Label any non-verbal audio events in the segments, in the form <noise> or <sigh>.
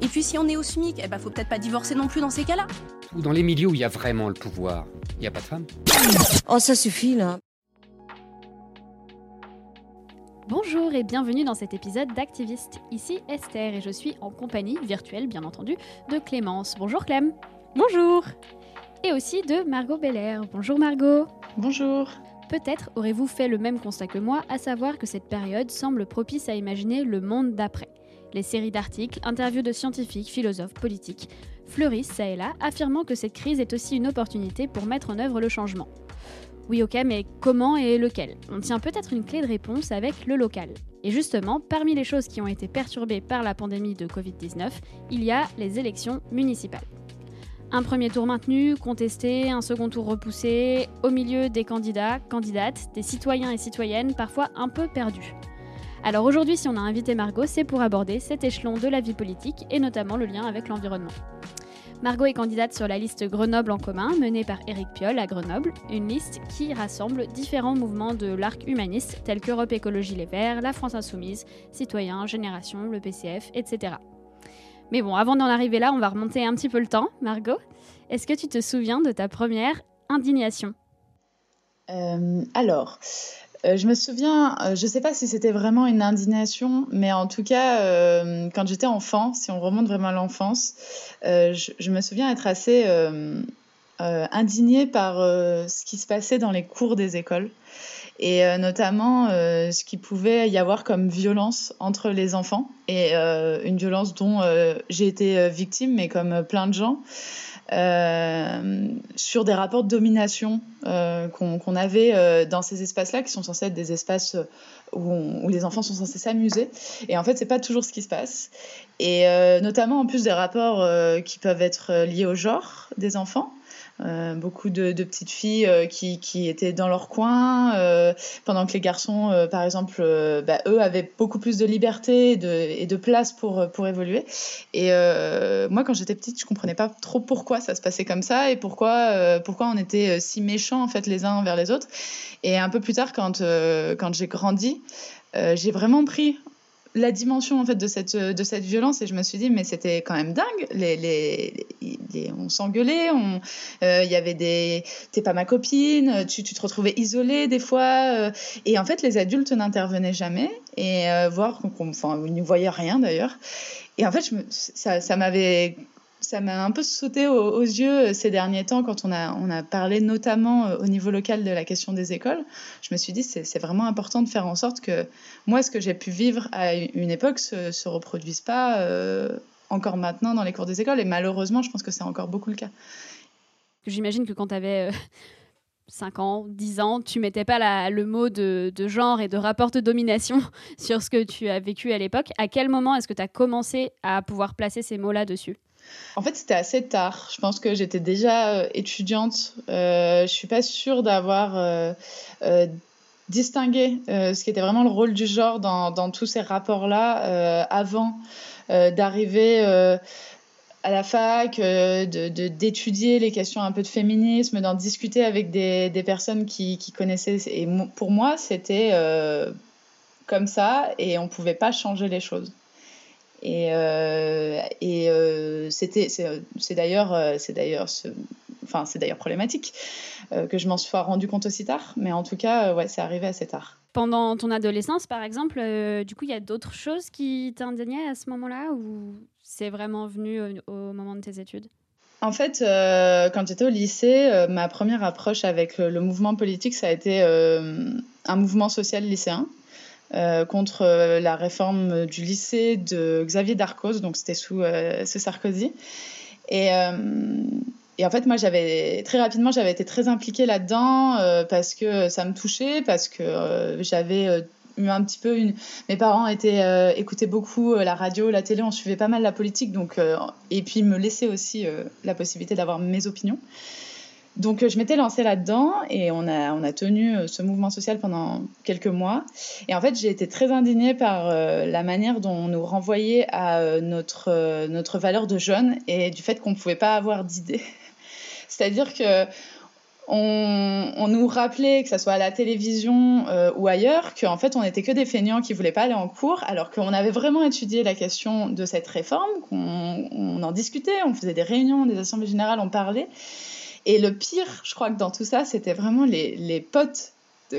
Et puis si on est au SMIC, eh ben faut peut-être pas divorcer non plus dans ces cas-là. Ou dans les milieux où il y a vraiment le pouvoir, il n'y a pas de femmes. Oh, ça suffit là. Bonjour et bienvenue dans cet épisode d'Activiste. Ici Esther et je suis en compagnie virtuelle, bien entendu, de Clémence. Bonjour Clem. Bonjour. Et aussi de Margot Belair. Bonjour Margot. Bonjour. Peut-être aurez-vous fait le même constat que moi, à savoir que cette période semble propice à imaginer le monde d'après. Les séries d'articles, interviews de scientifiques, philosophes, politiques fleurissent ça et là, affirmant que cette crise est aussi une opportunité pour mettre en œuvre le changement. Oui ok, mais comment et lequel? On tient peut-être une clé de réponse avec le local. Et justement, parmi les choses qui ont été perturbées par la pandémie de Covid-19, il y a les élections municipales. Un premier tour maintenu, contesté, un second tour repoussé, au milieu des candidats, candidates, des citoyens et citoyennes parfois un peu perdus. Alors aujourd'hui, si on a invité Margot, c'est pour aborder cet échelon de la vie politique et notamment le lien avec l'environnement. Margot est candidate sur la liste Grenoble en commun, menée par Éric Piolle à Grenoble, une liste qui rassemble différents mouvements de l'arc humaniste tels qu'Europe Écologie Les Verts, la France Insoumise, Citoyens, Génération, le PCF, etc. Mais bon, avant d'en arriver là, on va remonter un petit peu le temps. Margot, est-ce que tu te souviens de ta première indignation? Euh, Alors, euh, je me souviens, euh, je ne sais pas si c'était vraiment une indignation, mais en tout cas, euh, quand j'étais enfant, si on remonte vraiment à l'enfance, je, je, me souviens être assez indignée par ce qui se passait dans les cours des écoles et notamment ce qui pouvait y avoir comme violence entre les enfants et une violence dont j'ai été victime, mais comme plein de gens. Euh, sur des rapports de domination euh, qu'on avait euh, dans ces espaces-là, qui sont censés être des espaces où, où les enfants sont censés s'amuser. Et en fait, c'est pas toujours ce qui se passe. Et notamment, en plus des rapports qui peuvent être liés au genre des enfants. Euh, beaucoup de, petites filles euh, qui, qui, étaient dans leur coin, euh, pendant que les garçons, par exemple, bah, eux avaient beaucoup plus de liberté et de, et de place pour, pour évoluer. Et moi, quand j'étais petite, je comprenais pas trop pourquoi ça se passait comme ça et pourquoi, pourquoi on était si méchants en fait les uns envers les autres. Et un peu plus tard, quand, quand j'ai grandi, j'ai vraiment pris la dimension en fait de cette de cette violence et je me suis dit mais c'était quand même dingue. Les, les, on s'engueulait on euh, il y avait des t'es pas ma copine tu, tu te retrouvais isolé des fois euh, et en fait les adultes n'intervenaient jamais et euh, voir qu'on enfin ils ne voyaient rien d'ailleurs. Et en fait je me, ça ça m'avait ça m'a un peu sauté aux, yeux ces derniers temps quand on a, parlé notamment au niveau local de la question des écoles. Je me suis dit c'est vraiment important de faire en sorte que moi, ce que j'ai pu vivre à une époque se, se reproduise pas euh, encore maintenant dans les cours des écoles. Et malheureusement, je pense que c'est encore beaucoup le cas. J'imagine que quand tu avais... Euh... 5 ans, 10 ans, tu mettais pas le mot de, de, genre et de rapport de domination <laughs> sur ce que tu as vécu à l'époque. À quel moment est-ce que tu as commencé à pouvoir placer ces mots-là dessus? En fait, c'était assez tard. Je pense que j'étais déjà euh, étudiante. Euh, je suis pas sûre d'avoir euh, euh, distingué euh, ce qui était vraiment le rôle du genre dans, tous ces rapports-là avant d'arriver à la fac, d'étudier de, les questions un peu de féminisme, d'en discuter avec des, des personnes qui, connaissaient. Et pour moi, c'était comme ça et on pouvait pas changer les choses. Et, euh, et euh, c'était, c'est d'ailleurs, euh, c'est d'ailleurs, enfin, c'est d'ailleurs problématique euh, que je m'en sois rendu compte aussi tard. Mais en tout cas, ouais, c'est arrivé assez tard. pendant ton adolescence, par exemple, du coup, il y a d'autres choses qui t'indignaient à ce moment-là ou c'est vraiment venu au moment de tes études? En fait, euh, quand j'étais au lycée, euh, ma première approche avec le, mouvement politique, ça a été euh, un mouvement social lycéen contre la réforme du lycée de Xavier Darcos, donc c'était sous, Sarkozy. Et, et, en fait, moi, j'avais très rapidement, j'avais été très impliquée là-dedans parce que ça me touchait, parce que j'avais un petit peu une... mes parents étaient euh, écoutaient beaucoup euh, la radio la télé on suivait pas mal la politique donc euh, et puis me laissaient aussi la possibilité d'avoir mes opinions donc je m'étais lancée là-dedans et on a, on a tenu ce mouvement social pendant quelques mois. Et en fait, j'ai été très indignée par la manière dont on nous renvoyait à notre, notre valeur de jeune et du fait qu'on ne pouvait pas avoir d'idées. <laughs> C'est-à-dire que on, nous rappelait, que ce soit à la télévision euh, ou ailleurs, qu'en fait on n'était que des feignants qui voulaient pas aller en cours, alors qu'on avait vraiment étudié la question de cette réforme, qu'on en discutait, on faisait des réunions, des assemblées générales, on parlait. Et le pire, je crois que dans tout ça, c'était vraiment les, potes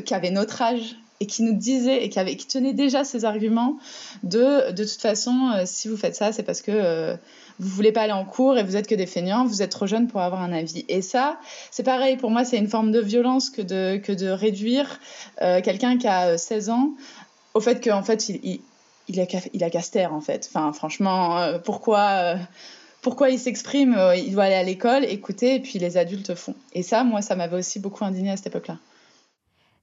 qui avaient notre âge et qui nous disaient et qui, tenaient déjà ces arguments de de toute façon, euh, si vous faites ça, c'est parce que euh, vous voulez pas aller en cours et vous êtes que des feignants, vous êtes trop jeune pour avoir un avis. Et ça, c'est pareil, pour moi, c'est une forme de violence que de, que de réduire euh, quelqu'un qui a 16 ans au fait qu'en fait, il, il, il, a, il a casse en fait. Enfin, franchement, pourquoi pourquoi il s'exprime, il doit aller à l'école, écouter, et puis les adultes font. Et ça, moi, ça m'avait aussi beaucoup indigné à cette époque-là.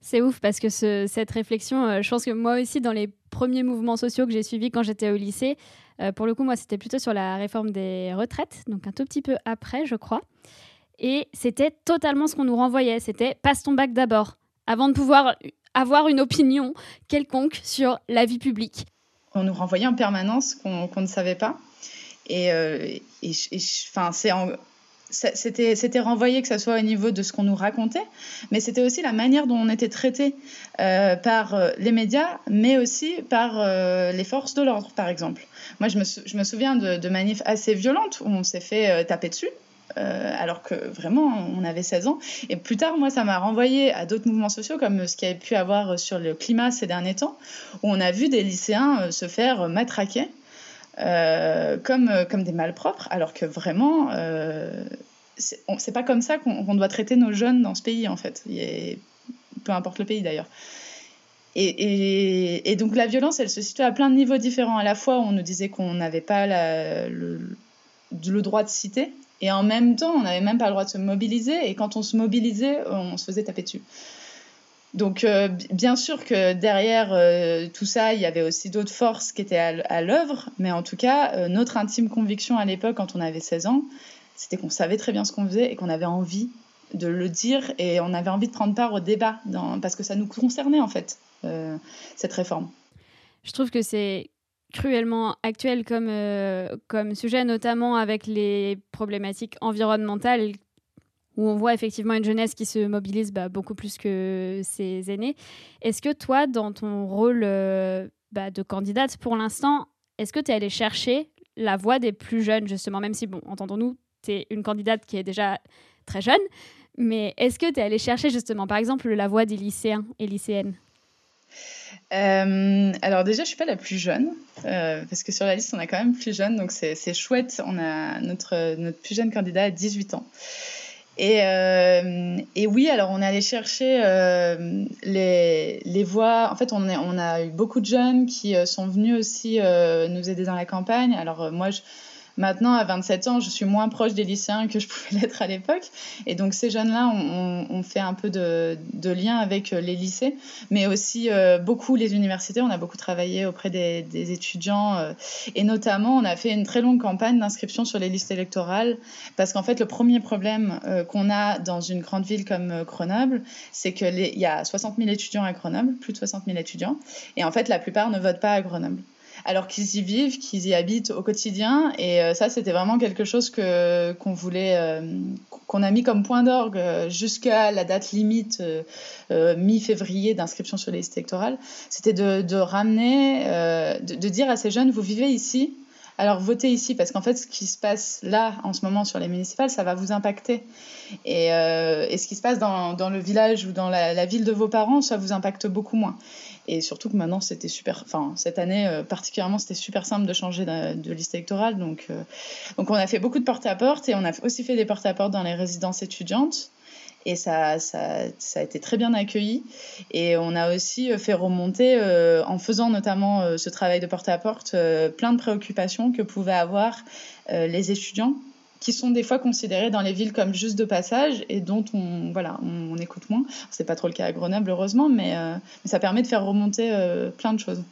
C'est ouf parce que cette réflexion, euh, je pense que moi aussi, dans les premiers mouvements sociaux que j'ai suivis quand j'étais au lycée, euh, pour le coup, moi, c'était plutôt sur la réforme des retraites, donc un tout petit peu après, je crois. Et c'était totalement ce qu'on nous renvoyait. C'était passe ton bac d'abord, avant de pouvoir avoir une opinion quelconque sur la vie publique. On nous renvoyait en permanence qu'on ne savait pas. Et, euh, enfin, c'était, c'était renvoyé que ce soit au niveau de ce qu'on nous racontait, mais c'était aussi la manière dont on était traité euh, par euh, les médias, mais aussi par les forces de l'ordre, par exemple. Moi, je me, je me souviens de, de, manifs assez violentes où on s'est fait taper dessus. alors que vraiment, on avait 16 ans. Et plus tard, moi, ça m'a renvoyé à d'autres mouvements sociaux, comme ce qu'il y a pu avoir sur le climat ces derniers temps, où on a vu des lycéens se faire matraquer euh, comme, euh, comme des malpropres, alors que vraiment, euh, c'est pas comme ça qu'on doit traiter nos jeunes dans ce pays, en fait. peu importe le pays d'ailleurs. Et, donc la violence, elle se situe à plein de niveaux différents. À la fois, on nous disait qu'on n'avait pas le, le, droit de citer, et en même temps, on n'avait même pas le droit de se mobiliser, et quand on se mobilisait, on se faisait taper dessus. Donc, euh, bien sûr que derrière euh, tout ça, il y avait aussi d'autres forces qui étaient à, l'œuvre, mais en tout cas, euh, notre intime conviction à l'époque, quand on avait 16 ans, c'était qu'on savait très bien ce qu'on faisait et qu'on avait envie de le dire et on avait envie de prendre part au débat parce que ça nous concernait en fait, cette réforme. Je trouve que c'est cruellement actuel comme, comme sujet, notamment avec les problématiques environnementales où on voit effectivement une jeunesse qui se mobilise bah, beaucoup plus que ses aînés. Est-ce que toi, dans ton rôle euh, bah, de candidate pour l'instant, est-ce que tu es allée chercher la voix des plus jeunes, justement, même si, bon, entendons-nous, tu es une candidate qui est déjà très jeune, mais est-ce que tu es allée chercher justement, par exemple, la voix des lycéens et lycéennes? Euh, alors déjà, je suis pas la plus jeune, euh, parce que sur la liste, on a quand même plus jeune, donc c'est chouette. On a notre, notre plus jeune candidat à 18 ans. Et, euh, et, oui, alors on est allé chercher euh, les, les, voix. En fait, on, est, on, a eu beaucoup de jeunes qui euh, sont venus aussi euh, nous aider dans la campagne. Alors euh, moi, je, Maintenant, à 27 ans, je suis moins proche des lycéens que je <laughs> pouvais l'être à l'époque. Et donc, ces jeunes-là ont, fait un peu de, lien avec euh, les lycées, mais aussi euh, beaucoup les universités. On a beaucoup travaillé auprès des, étudiants. Euh, et notamment, on a fait une très longue campagne d'inscription sur les listes électorales. Parce qu'en fait, le premier problème qu'on a dans une grande ville comme Grenoble, c'est qu'il y a 60 000 étudiants à Grenoble, plus de 60 000 étudiants. Et en fait, la plupart ne votent pas à Grenoble alors qu'ils y vivent, qu'ils y habitent au quotidien. Et euh, ça, c'était vraiment quelque chose que qu'on voulait, euh, qu'on a mis comme point d'orgue euh, jusqu'à la date limite mi-février d'inscription sur les listes électorales. C'était de, ramener, de, dire à ces jeunes, vous vivez ici, alors votez ici parce qu'en fait ce qui se passe là en ce moment sur les municipales ça va vous impacter. Et, euh, et ce qui se passe dans, dans, le village ou dans la, ville de vos parents ça vous impacte beaucoup moins. Et surtout que maintenant c'était super enfin cette année euh, particulièrement c'était super simple de changer de, liste électorale. Donc euh, donc on a fait beaucoup de porte-à-porte -porte et on a aussi fait des porte-à-porte -porte dans les résidences étudiantes et ça, ça, ça, a été très bien accueilli. Et on a aussi fait remonter, euh, en faisant notamment euh, ce travail de porte-à-porte, euh, plein de préoccupations que pouvaient avoir euh, les étudiants, qui sont des fois considérés dans les villes comme juste de passage et dont on, voilà, on, écoute moins. C'est pas trop le cas à Grenoble, heureusement, mais, euh, ça permet de faire remonter euh, plein de choses.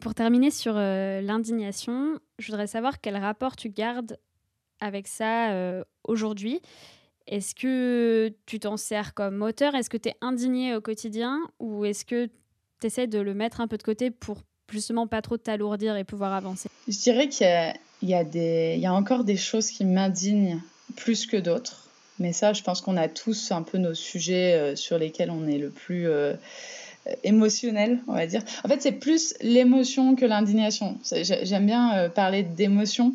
Pour terminer sur euh, l'indignation, je voudrais savoir quel rapport tu gardes avec ça aujourd'hui est-ce que tu t'en sers comme moteur? Est-ce que tu es indigné au quotidien Ou est-ce que tu essaies de le mettre un peu de côté pour justement pas trop t'alourdir et pouvoir avancer? Je dirais qu'il y, a encore des choses qui m'indignent plus que d'autres. Mais ça, je pense qu'on a tous un peu nos sujets euh, sur lesquels on est le plus euh, émotionnel, on va dire. En fait, c'est plus l'émotion que l'indignation. J'aime bien euh, parler d'émotion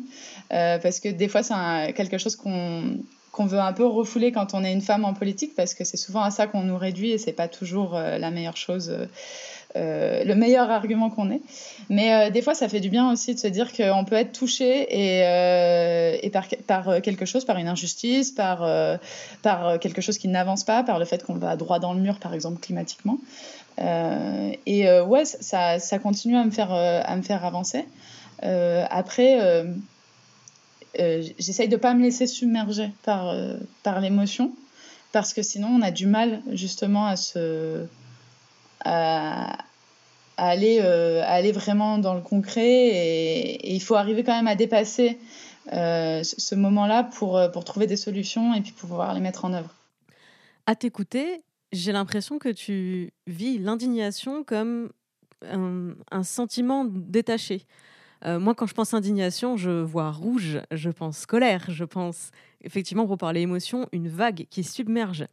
euh, parce que des fois, c'est quelque chose qu'on qu'on veut un peu refouler quand on est une femme en politique parce que c'est souvent à ça qu'on nous réduit et c'est pas toujours euh, la meilleure chose euh, le meilleur argument qu'on ait. Mais euh, des fois ça fait du bien aussi de se dire qu'on peut être touché et, euh, par, quelque chose par une injustice par, euh, quelque chose qui n'avance pas par le fait qu'on va droit dans le mur par exemple climatiquement. Euh, et euh, ouais ça, continue à me faire, euh, à me faire avancer. Euh, après euh, j'essaye de pas me laisser submerger par, euh, par l'émotion parce que sinon on a du mal justement à se à, aller euh, aller vraiment dans le concret et, il faut arriver quand même à dépasser ce moment là pour, pour trouver des solutions et puis pouvoir les mettre en œuvre. À t'écouter j'ai l'impression que tu vis l'indignation comme un sentiment détaché Euh, moi, quand je pense indignation, je vois rouge, je pense colère, je pense effectivement, pour parler émotion, une vague qui submerge.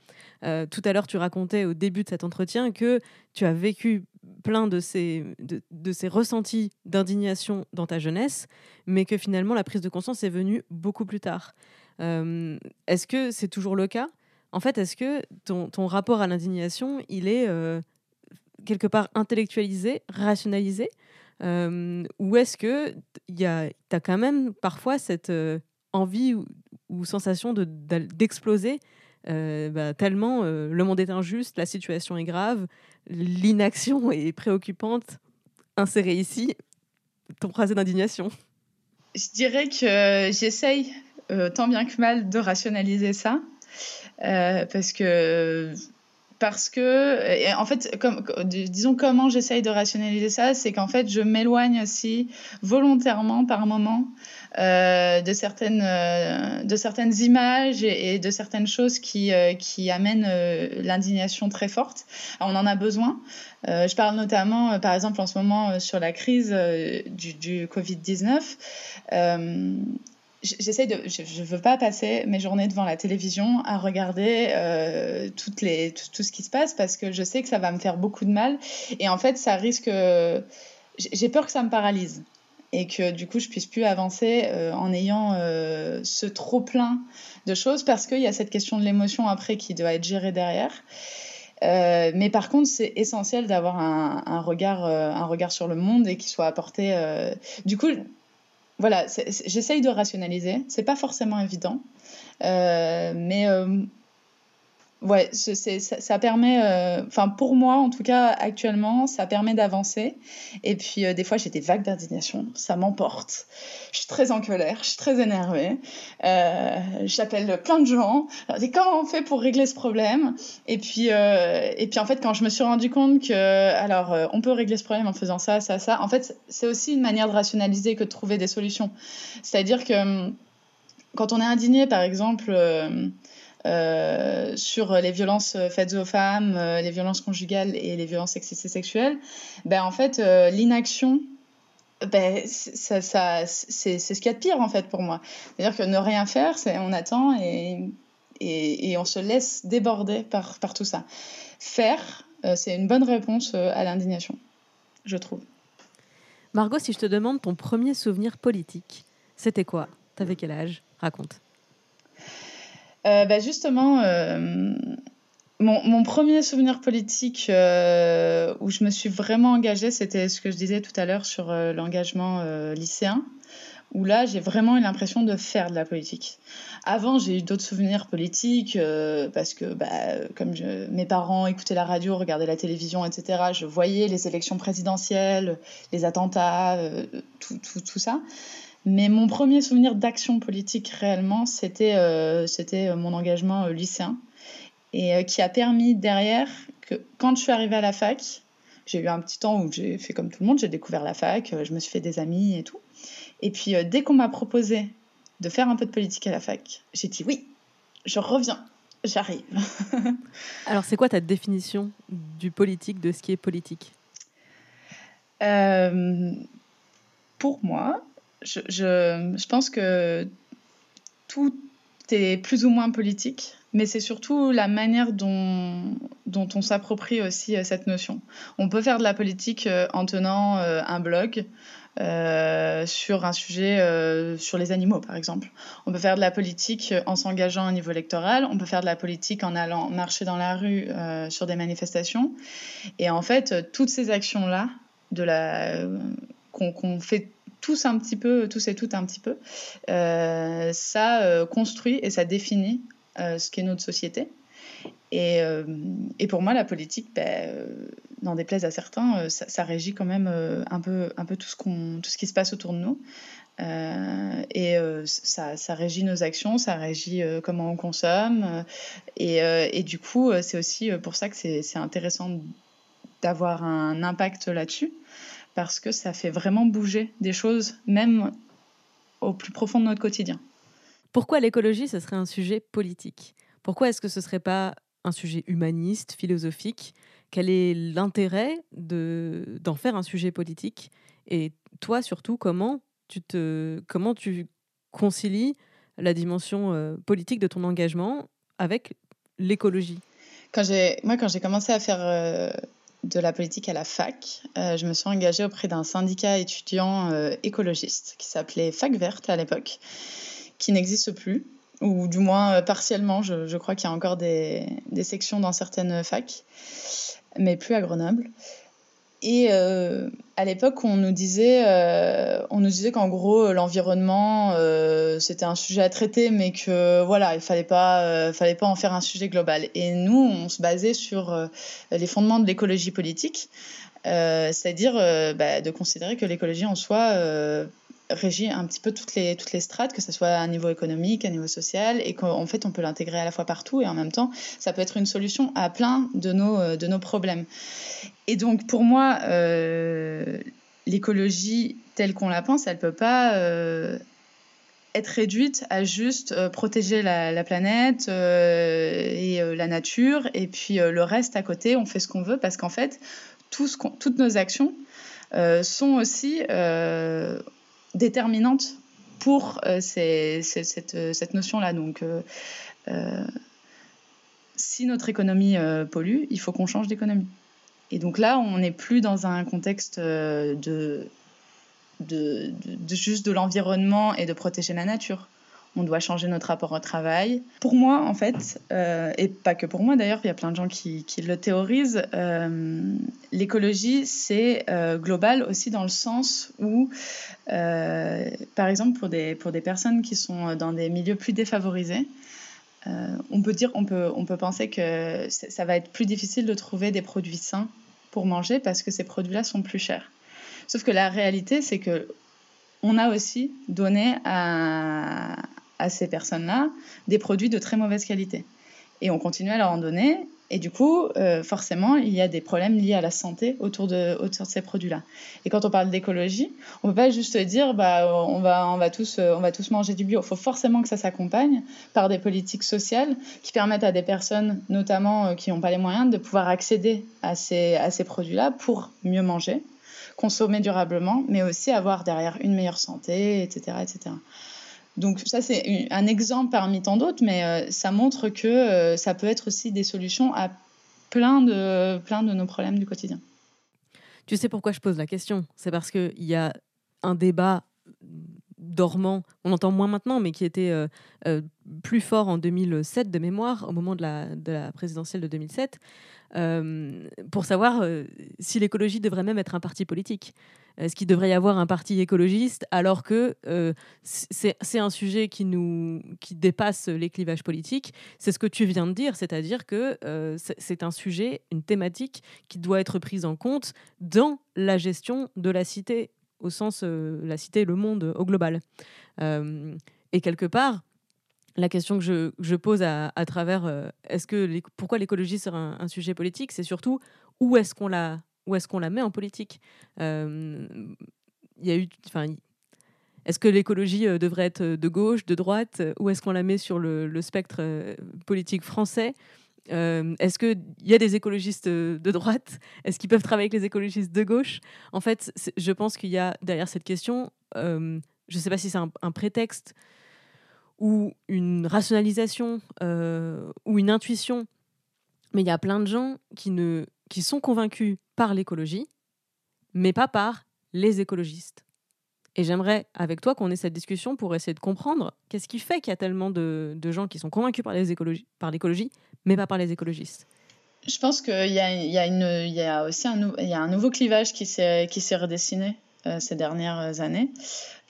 Euh, tout à l'heure, tu racontais au début de cet entretien que tu as vécu plein de ces, de, ces ressentis d'indignation dans ta jeunesse, mais que finalement, la prise de conscience est venue beaucoup plus tard. Euh, est-ce que c'est toujours le cas? En fait, est-ce que ton, ton, rapport à l'indignation, il est quelque part intellectualisé, rationalisé? Ou est-ce que tu as quand même parfois cette envie ou, sensation d'exploser de, euh, bah, tellement le monde est injuste, la situation est grave, l'inaction <laughs> est préoccupante. Inséré ici ton phrasé d'indignation. Je dirais que j'essaye tant bien que mal de rationaliser ça parce que parce que en fait disons comment j'essaye de rationaliser ça c'est qu'en fait je m'éloigne aussi volontairement par moment euh, de certaines euh, de certaines images et, de certaines choses qui euh, qui amènent l'indignation très forte. On en a besoin. Je parle notamment par exemple en ce moment sur la crise du, du covid 19 euh, j'essaie de je, je veux pas passer mes journées devant la télévision à regarder euh, toutes les tout, tout ce qui se passe parce que je sais que ça va me faire beaucoup de mal. Et en fait ça risque j'ai peur que ça me paralyse et que du coup je puisse plus avancer euh, en ayant euh, ce trop plein de choses parce qu'il y a cette question de l'émotion après qui doit être gérée derrière. Mais par contre c'est essentiel d'avoir un, un regard un regard sur le monde et qui soit apporté du coup voilà, j'essaye de rationaliser. C'est pas forcément évident, euh, mais ouais, ça, ça permet, enfin euh, pour moi en tout cas actuellement, ça permet d'avancer. Et puis euh, des fois j'ai des vagues d'indignation, ça m'emporte. Je suis très en colère, je suis très énervée. Euh, J'appelle plein de gens. Alors, comment on fait pour régler ce problème? Et puis et puis en fait quand je me suis rendu compte que alors on peut régler ce problème en faisant ça, ça, ça. En fait c'est aussi une manière de rationaliser que de trouver des solutions. C'est-à-dire que quand on est indigné par exemple. Euh, sur les violences faites aux femmes, euh, les violences conjugales et les violences sexistes et sexuelles, ben en fait euh, l'inaction ben, ça, ça, c'est ce qu'il y a de pire en fait pour moi. C'est-à-dire que ne rien faire, on attend et, et, et, on se laisse déborder par, par tout ça. Faire, c'est une bonne réponse à l'indignation, je trouve. Margot, si je te demande ton premier souvenir politique, c'était quoi? T'avais quel âge? Raconte. Euh, bah, justement, euh, mon, mon, premier souvenir politique euh, où je me suis vraiment engagée, c'était ce que je disais tout à l'heure sur euh, l'engagement lycéen, où là, j'ai vraiment eu l'impression de faire de la politique. Avant, j'ai eu d'autres souvenirs politiques parce que, bah, comme mes parents écoutaient la radio, regardaient la télévision, etc., je voyais les élections présidentielles, les attentats, tout, tout, tout, ça. Mais mon premier souvenir d'action politique réellement, c'était euh, c'était mon engagement lycéen et qui a permis derrière que quand je suis arrivée à la fac, j'ai eu un petit temps où j'ai fait comme tout le monde, j'ai découvert la fac, je me suis fait des amis et tout. Et puis euh, dès qu'on m'a proposé de faire un peu de politique à la fac, j'ai dit oui, je reviens, j'arrive. <laughs> Alors c'est quoi ta définition du politique, de ce qui est politique? Euh, Pour moi, je, pense que tout est plus ou moins politique, mais c'est surtout la manière dont, on s'approprie aussi euh, cette notion. On peut faire de la politique en tenant un blog, euh, sur un sujet euh, sur les animaux, par exemple. On peut faire de la politique en s'engageant au niveau électoral, on peut faire de la politique en allant marcher dans la rue euh, sur des manifestations. Et en fait, toutes ces actions-là, qu'on qu fait tous un petit peu, tous et toutes un petit peu, ça construit et ça définit ce qu'est notre société. Et, euh, pour moi, la politique, ben, euh, n'en déplaise à certains, euh, ça, régit quand même euh, un peu, un peu tout, ce qu'on, tout ce qui se passe autour de nous. Euh, et ça, régit nos actions, ça régit comment on consomme. Et du coup, c'est aussi pour ça que c'est intéressant d'avoir un impact là-dessus, parce que ça fait vraiment bouger des choses, même au plus profond de notre quotidien. Pourquoi l'écologie, ce serait un sujet politique? Pourquoi est-ce que ce ne serait pas un sujet humaniste, philosophique? Quel est l'intérêt d'en faire un sujet politique? Et toi, surtout, comment tu, te, comment tu concilies la dimension euh, politique de ton engagement avec l'écologie? Quand Moi, quand j'ai commencé à faire euh, de la politique à la fac, euh, je me suis engagée auprès d'un syndicat étudiant euh, écologiste qui s'appelait Fac Verte à l'époque, qui n'existe plus ou du moins partiellement. Je, je crois qu'il y a encore des, des, sections dans certaines facs, mais plus à Grenoble. Et euh, à l'époque, on nous disait, euh, on nous disait qu'en gros, l'environnement, euh, c'était un sujet à traiter, mais que voilà, il fallait pas, fallait pas en faire un sujet global. Et nous, on se basait sur les fondements de l'écologie politique, c'est-à-dire bah, de considérer que l'écologie en soi régit un petit peu toutes les, toutes les strates, que ce soit à un niveau économique, à un niveau social, et qu'en fait, on peut l'intégrer à la fois partout, et en même temps, ça peut être une solution à plein de nos, de nos problèmes. Et donc, pour moi, euh, l'écologie telle qu'on la pense, elle ne peut pas euh, être réduite à juste euh, protéger la, la planète euh, et euh, la nature, et puis euh, le reste à côté, on fait ce qu'on veut, parce qu'en fait, tout ce toutes nos actions sont aussi déterminante pour euh, ces, cette, notion-là. Donc, euh, euh, si notre économie pollue, il faut qu'on change d'économie. Et donc là, on n'est plus dans un contexte de juste de l'environnement et de protéger la nature on doit changer notre rapport au travail. Pour moi, en fait, euh, et pas que pour moi d'ailleurs, il y a plein de gens qui, qui le théorisent, euh, l'écologie, c'est euh, global aussi dans le sens où, par exemple, pour des, pour des personnes qui sont dans des milieux plus défavorisés, on peut dire, on peut, on peut penser que ça va être plus difficile de trouver des produits sains pour manger parce que ces produits-là sont plus chers. Sauf que la réalité, c'est que on a aussi donné à, à ces personnes-là des produits de très mauvaise qualité. Et on continue à leur en donner. Et du coup, euh, forcément, il y a des problèmes liés à la santé autour de, ces produits-là. Et quand on parle d'écologie, on ne peut pas juste dire bah, tous, on va tous manger du bio. Il faut forcément que ça s'accompagne par des politiques sociales qui permettent à des personnes, notamment euh, qui n'ont pas les moyens, de pouvoir accéder à ces, à ces produits-là pour mieux manger, consommer durablement, mais aussi avoir derrière une meilleure santé, etc. etc. Donc ça, c'est un exemple parmi tant d'autres, mais euh, ça montre que euh, ça peut être aussi des solutions à plein de, plein de nos problèmes du quotidien. Tu sais pourquoi je pose la question? C'est parce qu'il y a un débat dormant, on entend moins maintenant, mais qui était euh, euh, plus fort en 2007 de mémoire, au moment de la, de la présidentielle de 2007, euh, pour savoir si l'écologie devrait même être un parti politique. Est-ce qu'il devrait y avoir un parti écologiste alors que c'est un sujet qui, nous, qui dépasse les clivages politiques C'est ce que tu viens de dire, c'est-à-dire que c'est un sujet, une thématique qui doit être prise en compte dans la gestion de la cité au sens euh, la cité, le monde au global. Euh, et quelque part, la question que je, je pose à, travers euh, est-ce que pourquoi l'écologie serait un, sujet politique, c'est surtout où est-ce qu'on la où est-ce qu'on la met en politique? Il y a eu, enfin, est-ce que l'écologie devrait être de gauche, de droite? Où est-ce qu'on la met sur le spectre politique français? Euh, est-ce qu'il y a des écologistes euh, de droite? Est-ce qu'ils peuvent travailler avec les écologistes de gauche? En fait, je pense qu'il y a derrière cette question, euh, je ne sais pas si c'est un, prétexte ou une rationalisation ou une intuition, mais il y a plein de gens qui, ne, qui sont convaincus par l'écologie, mais pas par les écologistes. Et j'aimerais, avec toi, qu'on ait cette discussion pour essayer de comprendre qu'est-ce qui fait qu'il y a tellement de, gens qui sont convaincus par l'écologie, mais pas par les écologistes. Je pense qu'il y, y, a aussi un, il y a un nouveau clivage qui s'est redessiné euh, ces dernières années.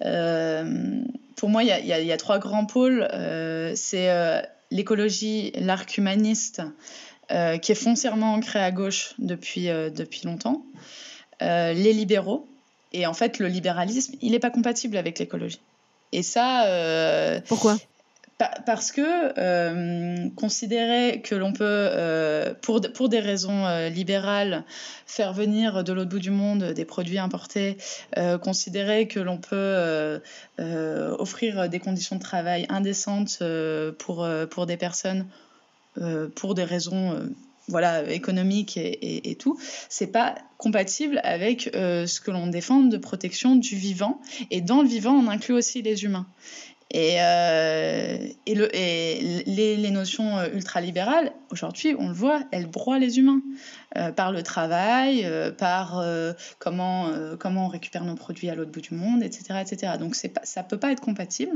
Euh, pour moi, il y, y, a, trois grands pôles. Euh, c'est l'écologie, l'arc humaniste, qui est foncièrement ancré à gauche depuis, depuis longtemps. les libéraux, et en fait, le libéralisme, il n'est pas compatible avec l'écologie. Et ça. Euh, Pourquoi? parce que euh, considérer que l'on peut, euh, pour, pour des raisons libérales, faire venir de l'autre bout du monde des produits importés, considérer que l'on peut offrir des conditions de travail indécentes pour, pour des personnes pour des raisons voilà, économique et, et, tout, c'est pas compatible avec euh, ce que l'on défend de protection du vivant. Et dans le vivant, on inclut aussi les humains. Et, euh, et, le, et les, les, notions euh, ultralibérales, aujourd'hui, on le voit, elles broient les humains par le travail, par comment, comment on récupère nos produits à l'autre bout du monde, etc. etc. Donc pas, ça ne peut pas être compatible.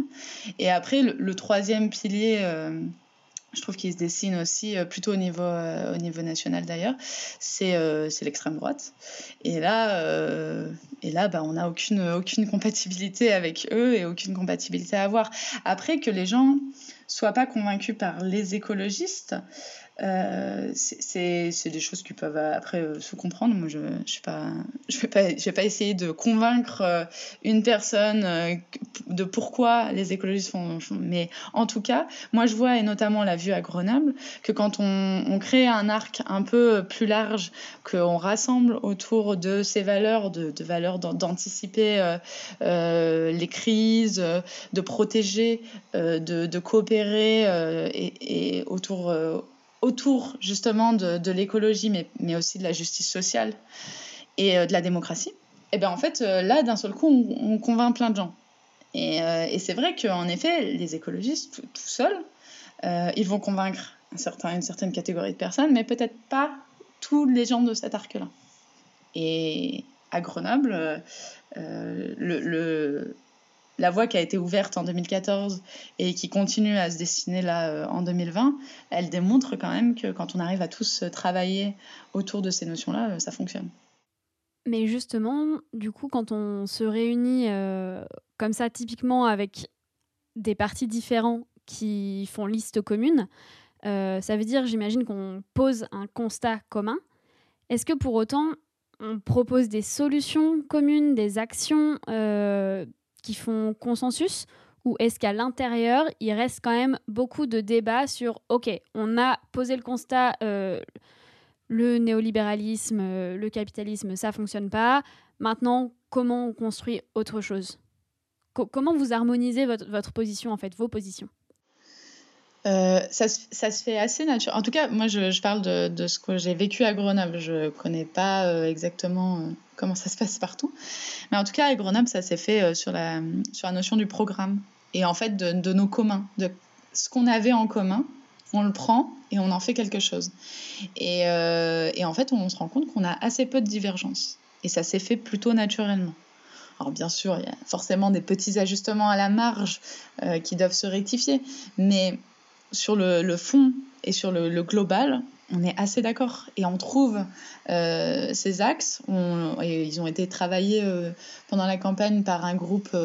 Et après, le troisième pilier je trouve qu'il se dessine aussi euh, plutôt au niveau, euh, au niveau national d'ailleurs, c'est euh, l'extrême droite. Et là, et là bah, on n'a aucune, aucune compatibilité avec eux et aucune compatibilité à avoir. Après, que les gens soient pas convaincus par les écologistes, euh, c'est des choses qui peuvent après euh, se comprendre. Moi, je ne je vais, pas, je vais pas essayer de convaincre euh, une personne de pourquoi les écologistes font, Mais en tout cas, moi, je vois, et notamment la vue à Grenoble, que quand on, on crée un arc un peu plus large, qu'on rassemble autour de ces valeurs, de, de valeurs d'anticiper les crises, de protéger, de, de coopérer et, et autour autour justement de, l'écologie, mais, mais, aussi de la justice sociale et euh, de la démocratie, et eh bien en fait, euh, là, d'un seul coup, on, convainc plein de gens. Et, euh, et c'est vrai qu'en effet, les écologistes, tout, seuls, ils vont convaincre un certain, une certaine catégorie de personnes, mais peut-être pas tous les gens de cet arc-là. Et à Grenoble, le, la voie qui a été ouverte en 2014 et qui continue à se dessiner là euh, en 2020, elle démontre quand même que quand on arrive à tous travailler autour de ces notions-là, euh, ça fonctionne. Mais justement, du coup, quand on se réunit euh, comme ça, typiquement avec des partis différents qui font liste commune, ça veut dire, j'imagine, qu'on pose un constat commun. Est-ce que pour autant, on propose des solutions communes, des actions qui font consensus ou est-ce qu'à l'intérieur, il reste quand même beaucoup de débats sur, OK, on a posé le constat, euh, le néolibéralisme, euh, le capitalisme, ça fonctionne pas. Maintenant, comment on construit autre chose? Comment vous harmonisez votre, position, en fait, vos positions? Euh, ça, ça, se fait assez naturel. En tout cas, moi, je, parle de, ce que j'ai vécu à Grenoble. Je connais pas exactement comment ça se passe partout. Mais en tout cas, à Grenoble, ça s'est fait sur, la, sur la notion du programme et en fait de, nos communs, de ce qu'on avait en commun. On le prend et on en fait quelque chose. Et, et en fait, on se rend compte qu'on a assez peu de divergences. Et ça s'est fait plutôt naturellement. Alors bien sûr, il y a forcément des petits ajustements à la marge euh, qui doivent se rectifier, mais sur le, fond et sur le, global, on est assez d'accord et on trouve euh, ces axes. ils ont été travaillés euh, pendant la campagne par un groupe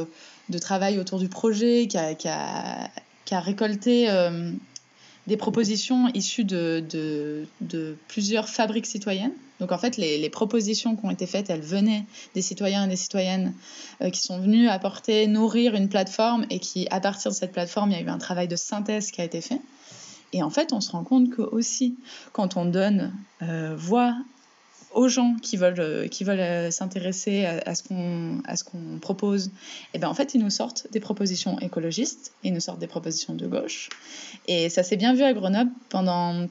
de travail autour du projet qui a, qui a récolté des propositions issues de, de, plusieurs fabriques citoyennes. Donc en fait, les, propositions qui ont été faites, elles venaient des citoyens et des citoyennes euh, qui sont venus apporter, nourrir une plateforme et qui, à partir de cette plateforme, il y a eu un travail de synthèse qui a été fait. Et en fait, on se rend compte que aussi, quand on donne euh, voix aux gens qui veulent, euh, qui veulent euh, s'intéresser à, ce qu'on propose, et eh ben en fait, ils nous sortent des propositions écologistes, ils nous sortent des propositions de gauche. Et ça s'est bien vu à Grenoble. Pendant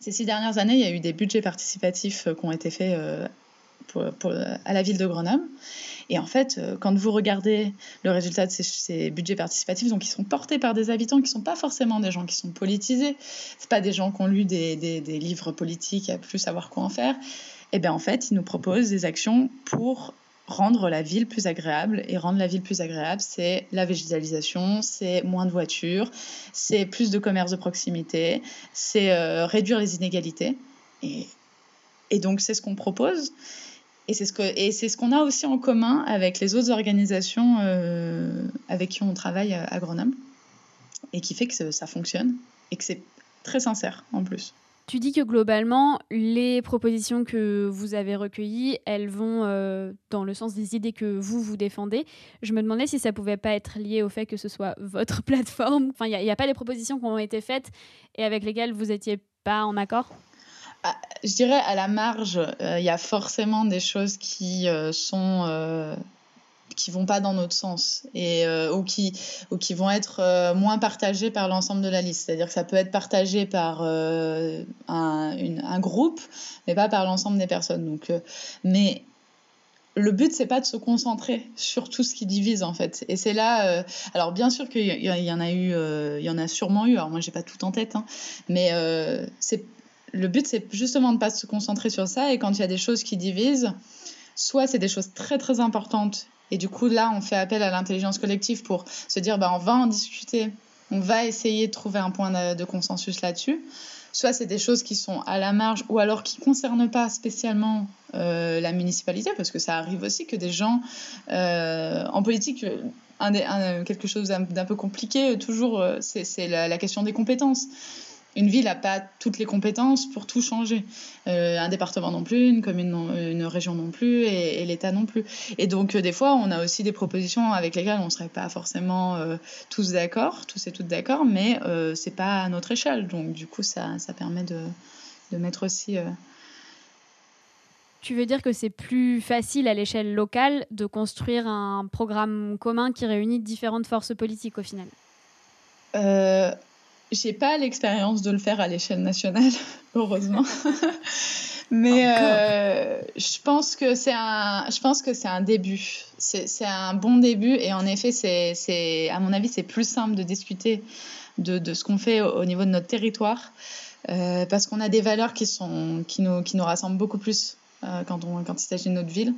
ces six dernières années, il y a eu des budgets participatifs qui ont été faits à la ville de Grenoble. Et en fait, quand vous regardez le résultat de ces, budgets participatifs, donc ils sont portés par des habitants qui ne sont pas forcément des gens qui sont politisés, c'est pas des gens qui ont lu des, des, des livres politiques à plus savoir quoi en faire eh bien en fait, ils nous proposent des actions pour rendre la ville plus agréable. Et rendre la ville plus agréable, c'est la végétalisation, c'est moins de voitures, c'est plus de commerce de proximité, c'est euh, réduire les inégalités. Et, et donc c'est ce qu'on propose. Et c'est ce que et c'est ce qu'on a aussi en commun avec les autres organisations euh, avec qui on travaille à Grenoble et qui fait que ça fonctionne et que c'est très sincère en plus. Tu dis que globalement, les propositions que vous avez recueillies, elles vont euh, dans le sens des idées que vous, vous défendez. Je me demandais si ça pouvait pas être lié au fait que ce soit votre <laughs> plateforme. Enfin, il n'y a, pas des propositions qui ont été faites et avec lesquelles vous n'étiez pas en accord ah, je dirais à la marge, euh, il y a forcément des choses qui euh, sont qui vont pas dans notre sens et euh, ou qui ou qui vont être euh, moins partagés par l'ensemble de la liste. C'est-à-dire que ça peut être partagé par euh, un, un, groupe, mais pas par l'ensemble des personnes. Donc, mais le but c'est pas de se concentrer sur tout ce qui divise en fait. Et c'est là, alors bien sûr qu'il y, en a eu, il y en a sûrement eu. Alors moi j'ai pas tout en tête, hein, mais le but c'est justement de pas se concentrer sur ça. Et quand il y a des choses qui divisent, soit c'est des choses très très importantes et du coup, là, on fait appel à l'intelligence collective pour se dire, bah, on va en discuter, on va essayer de trouver un point de, consensus là-dessus. Soit c'est des choses qui sont à la marge ou alors qui ne concernent pas spécialement euh, la municipalité, parce que ça arrive aussi que des gens euh, en politique, un, quelque chose d'un peu compliqué, toujours, euh, c'est la, question des compétences une ville n'a pas toutes les compétences pour tout changer. Euh, un département non plus, une commune, une région non plus, et, l'État non plus. Et donc, euh, des fois, on a aussi des propositions avec lesquelles on ne serait pas forcément euh, tous d'accord, tous et toutes d'accord, mais c'est pas à notre échelle. Donc, du coup, ça, ça permet de, de mettre aussi. Tu veux dire que c'est plus facile à l'échelle locale de construire un programme commun qui réunit différentes forces politiques au final? J'ai pas l'expérience de le faire à l'échelle nationale, <laughs> heureusement. <laughs> Mais euh, je pense que c'est un, je pense que c'est un début. C'est un bon début et en effet, c'est, à mon avis, c'est plus simple de discuter de, de ce qu'on fait au, niveau de notre territoire euh, parce qu'on a des valeurs qui sont, qui nous, qui nous rassemblent beaucoup plus euh, quand on, quand il s'agit de notre ville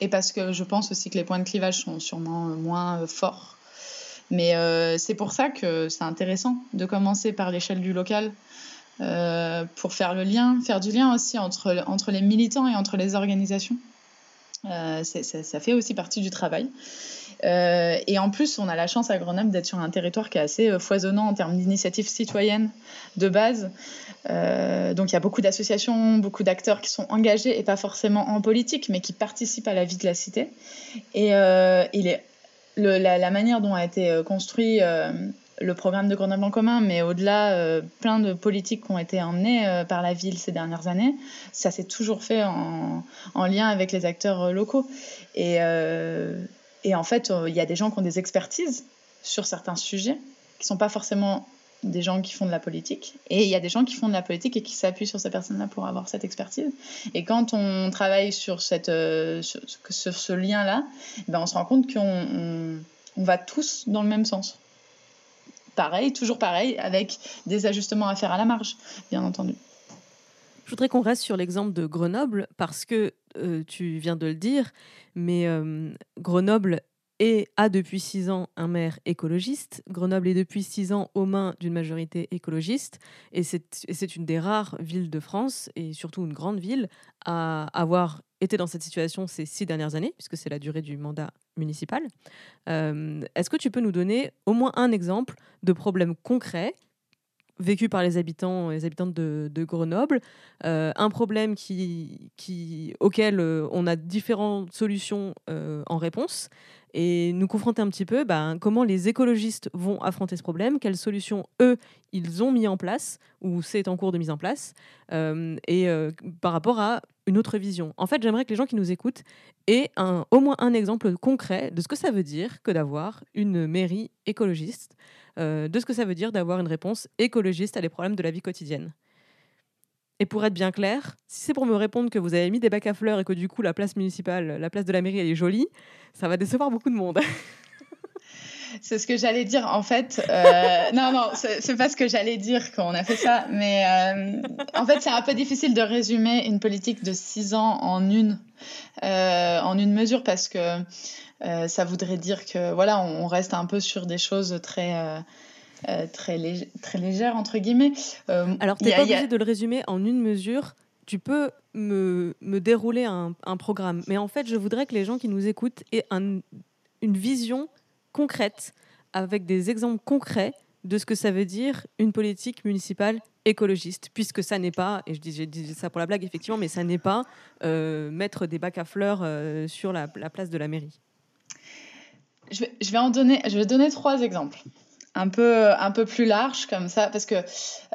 et parce que je pense aussi que les points de clivage sont sûrement moins forts mais euh, c'est pour ça que c'est intéressant de commencer par l'échelle du local euh, pour faire le lien, faire du lien aussi entre, entre les militants et entre les organisations. Euh, ça, fait aussi partie du travail. et en plus, on a la chance à Grenoble d'être sur un territoire qui est assez foisonnant en termes d'initiatives citoyennes de base. donc il y a beaucoup d'associations, beaucoup d'acteurs qui sont engagés et pas forcément en politique, mais qui participent à la vie de la cité. Et il est la, manière dont a été euh, construit euh, le programme de Grenoble en commun, mais au-delà, euh, plein de politiques qui ont été emmenées par la ville ces dernières années, ça s'est toujours fait en, lien avec les acteurs locaux. Et, et en fait, il y a des gens qui ont des expertises sur certains sujets, qui ne sont pas forcément des gens qui font de la politique et il y a des gens qui font de la politique et qui s'appuient sur ces personnes-là pour avoir cette expertise. Et quand on travaille sur, cette, euh, ce, lien-là, ben on se rend compte qu'on on, va tous dans le même sens. Pareil, toujours pareil, avec des ajustements à faire à la marge, bien entendu. Je voudrais qu'on reste sur l'exemple de Grenoble parce que euh, tu viens de le dire, mais euh, Grenoble est, a depuis six ans un maire écologiste. Grenoble est depuis six ans aux mains d'une majorité écologiste. Et c'est et une des rares villes de France, et surtout une grande ville, à avoir été dans cette situation ces six dernières années, puisque c'est la durée du mandat municipal. Euh, Est-ce que tu peux nous donner au moins un exemple de problème concret vécu par les habitants et les habitantes de, Grenoble, euh, un problème qui, qui, auquel euh, on a différentes solutions en réponse, et nous confronter un petit peu ben, comment les écologistes vont affronter ce problème, quelles solutions eux ils ont mis en place ou c'est en cours de mise en place, euh, et euh, par rapport à une autre vision. En fait, j'aimerais que les gens qui nous écoutent aient au moins un exemple concret de ce que ça veut dire que d'avoir une mairie écologiste, euh, de ce que ça veut dire d'avoir une réponse écologiste à des problèmes de la vie quotidienne. Et pour être bien clair, si c'est pour me répondre que vous avez mis des bacs à fleurs et que du coup la place municipale, la place de la mairie, elle est jolie, ça va décevoir beaucoup de monde. <laughs> C'est ce que j'allais dire. En fait, euh, non, non, c'est pas ce que j'allais dire quand on a fait ça. Mais euh, en fait, c'est un peu difficile de résumer une politique de six ans en une, euh, en une mesure parce que euh, ça voudrait dire que voilà, on reste un peu sur des choses très. Euh, très, lég- très légères entre guillemets. Euh, Alors, tu n'es pas a- obligé de le résumer en une mesure. Tu peux me, me dérouler un, un programme. Mais en fait, je voudrais que les gens qui nous écoutent aient un- une vision concrète, avec des exemples concrets de ce que ça veut dire une politique municipale écologiste, puisque ça n'est pas, et je dis, je dis ça pour la blague effectivement, mais ça n'est pas euh, mettre des bacs à fleurs sur la, la place de la mairie. Je vais, je vais en donner, je vais donner trois exemples. Un peu, un peu plus larges comme ça, parce que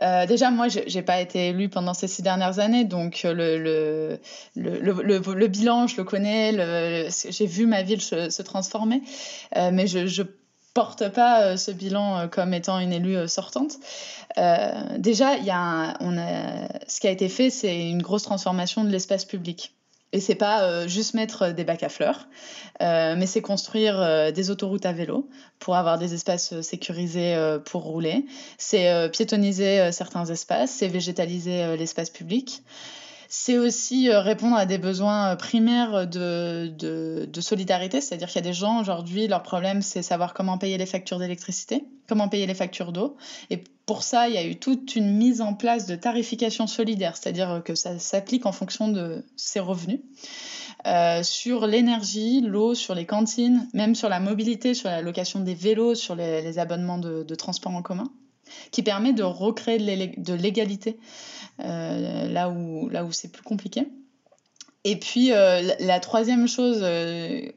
euh, déjà, moi, j'ai j'ai pas été élue pendant ces six dernières années, donc euh, le, le, le, le, le- bilan, je le connais, j'ai vu ma ville se, transformer, euh, mais je, je porte pas euh, ce bilan euh, comme étant une élue euh, sortante. Euh, déjà, il y a, on a, ce qui a été fait, c'est une grosse transformation de l'espace public. Et c'est pas euh, juste mettre des bacs à fleurs, euh, mais c'est construire euh, des autoroutes à vélo pour avoir des espaces euh, sécurisés euh, pour rouler. C'est euh, piétoniser euh, certains espaces, c'est végétaliser euh, l'espace public. C'est aussi euh, répondre à des besoins euh, primaires de, de, de solidarité, c'est-à-dire qu'il y a des gens aujourd'hui, leur problème c'est savoir comment payer les factures d'électricité, comment payer les factures d'eau. Et pour ça, il y a eu toute une mise en place de tarification solidaire, c'est-à-dire que ça s'applique en fonction de ses revenus. Euh, sur l'énergie, l'eau, sur les cantines, même sur la mobilité, sur la location des vélos, sur les, les abonnements de, de transport en commun, qui permet de recréer de l'égalité euh, là où, là où c'est plus compliqué. Et puis, euh, la, troisième chose euh,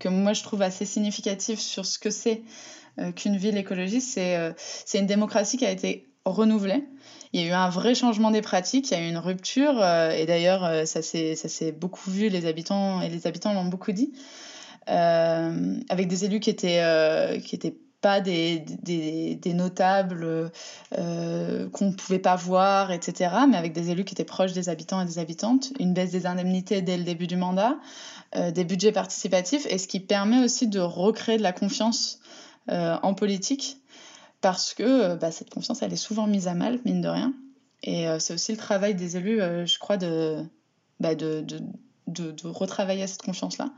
que moi je trouve assez significative sur ce que c'est qu'une ville écologiste, c'est c'est une démocratie qui a été renouvelée. Il y a eu un vrai changement des pratiques, il y a eu une rupture, et d'ailleurs, ça s'est beaucoup vu, les habitants et les habitants l'ont beaucoup dit, avec des élus qui étaient, qui étaient pas des, des, notables euh, qu'on ne pouvait pas voir, etc., mais avec des élus qui étaient proches des habitants et des habitantes, une baisse des indemnités dès le début du mandat, euh, des budgets participatifs, et ce qui permet aussi de recréer de la confiance euh, en politique, parce que bah, cette confiance, elle est souvent mise à mal, mine de rien. Et c'est aussi le travail des élus, je crois, de, bah, de, de, de, retravailler cette confiance-là.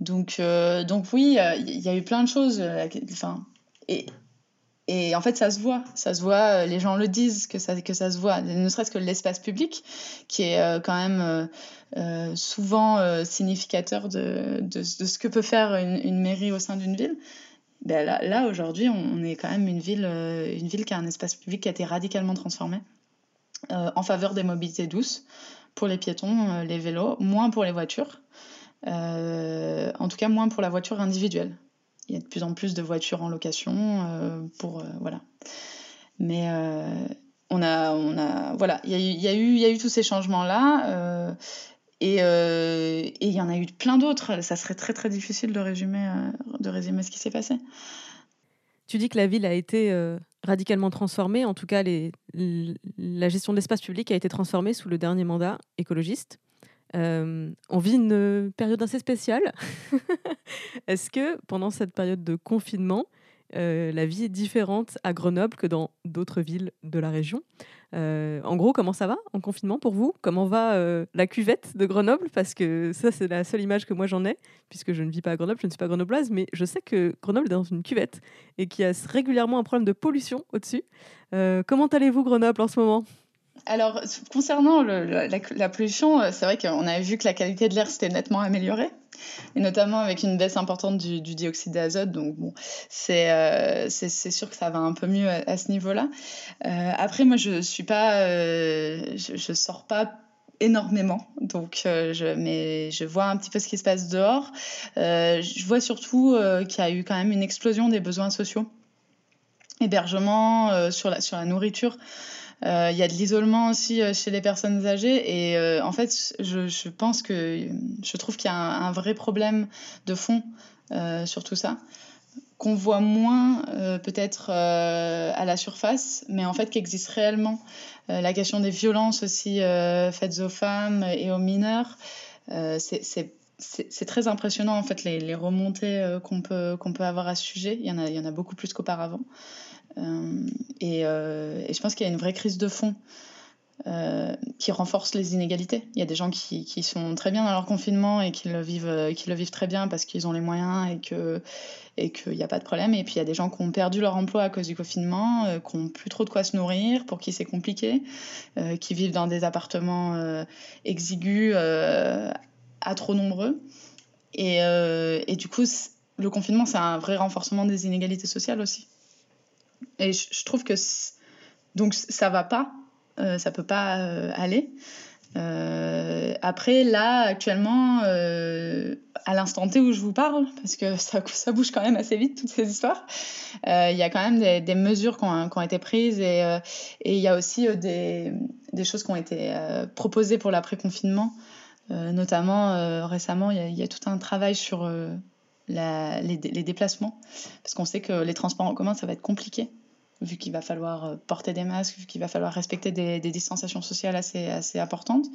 Donc, donc oui, il y a eu plein de choses. Enfin, et, et en fait, ça se voit. Ça se voit, euh, les gens le disent que ça, que ça se voit. Ne serait-ce que l'espace public, qui est euh, quand même euh, souvent significateur de, de, ce que peut faire une, une mairie au sein d'une ville. Ben là, là aujourd'hui, on, est quand même une ville, une ville qui a un espace public qui a été radicalement transformé en faveur des mobilités douces pour les piétons, les vélos, moins pour les voitures. En tout cas, moins pour la voiture individuelle. Il y a de plus en plus de voitures en location euh, pour euh, voilà. Mais euh, on a on a voilà, il y a eu y a eu tous ces changements là. euh, et il y en a eu plein d'autres. Ça serait très très difficile de résumer de résumer ce qui s'est passé. Tu dis que la ville a été radicalement transformée, en tout cas les, la gestion de l'espace public a été transformée sous le dernier mandat écologiste. Euh, on vit une euh, période assez spéciale. <laughs> Est-ce que pendant cette période de confinement, la vie est différente à Grenoble que dans d'autres villes de la région? en gros, comment ça va en confinement pour vous? Comment va la cuvette de Grenoble? Parce que ça, c'est la seule image que moi j'en ai, puisque je ne vis pas à Grenoble, je ne suis pas grenobloise, mais je sais que Grenoble est dans une cuvette et qu'il y a régulièrement un problème de pollution au-dessus. comment allez-vous Grenoble en ce moment? Alors, concernant la, pollution, euh, c'est vrai qu'on a vu que la qualité de l'air s'était nettement améliorée, et notamment avec une baisse importante du, dioxyde d'azote. Donc, bon, euh, c'est sûr que ça va un peu mieux à, ce niveau-là. Euh, après, moi, je suis pas, je, sors pas énormément. Donc, je, mais je vois un petit peu ce qui se passe dehors. je vois surtout qu'il y a eu quand même une explosion des besoins sociaux. Hébergement, sur la nourriture. Euh, il y a de l'isolement aussi euh, chez les personnes âgées. Et euh, en fait, je, je, pense que je trouve qu'il y a un, vrai problème de fond sur tout ça qu'on voit moins peut-être à la surface, mais en fait qui existe réellement. la question des violences aussi faites aux femmes et aux mineurs, c'est très impressionnant en fait les, les remontées qu'on peut, qu'on peut avoir à ce sujet. Il y en a, il y en a beaucoup plus qu'auparavant. Euh, euh, et, je pense qu'il y a une vraie crise de fond euh, qui renforce les inégalités. Il y a des gens qui, sont très bien dans leur confinement et qui le vivent, très bien parce qu'ils ont les moyens et qu'il n'y a pas de problème. Et puis il y a des gens qui ont perdu leur emploi à cause du confinement, qui n'ont plus trop de quoi se nourrir, pour qui c'est compliqué, qui vivent dans des appartements exigus à trop nombreux. Et du coup, le confinement, c'est un vrai renforcement des inégalités sociales aussi. Et je, trouve que donc ça va pas, euh, ça peut pas euh, aller. Euh, après, là, actuellement, à l'instant T où je vous parle, parce que ça, bouge quand même assez vite, toutes ces histoires, il y a quand même des, mesures qui ont, été prises et il y a aussi des, des, choses qui ont été proposées pour l'après-confinement. notamment, récemment, il y, a tout un travail sur les, les, déplacements, parce qu'on sait que les transports en commun, ça va être compliqué, vu qu'il va falloir euh, porter des masques, vu qu'il va falloir respecter des, des, distanciations sociales assez, assez importantes.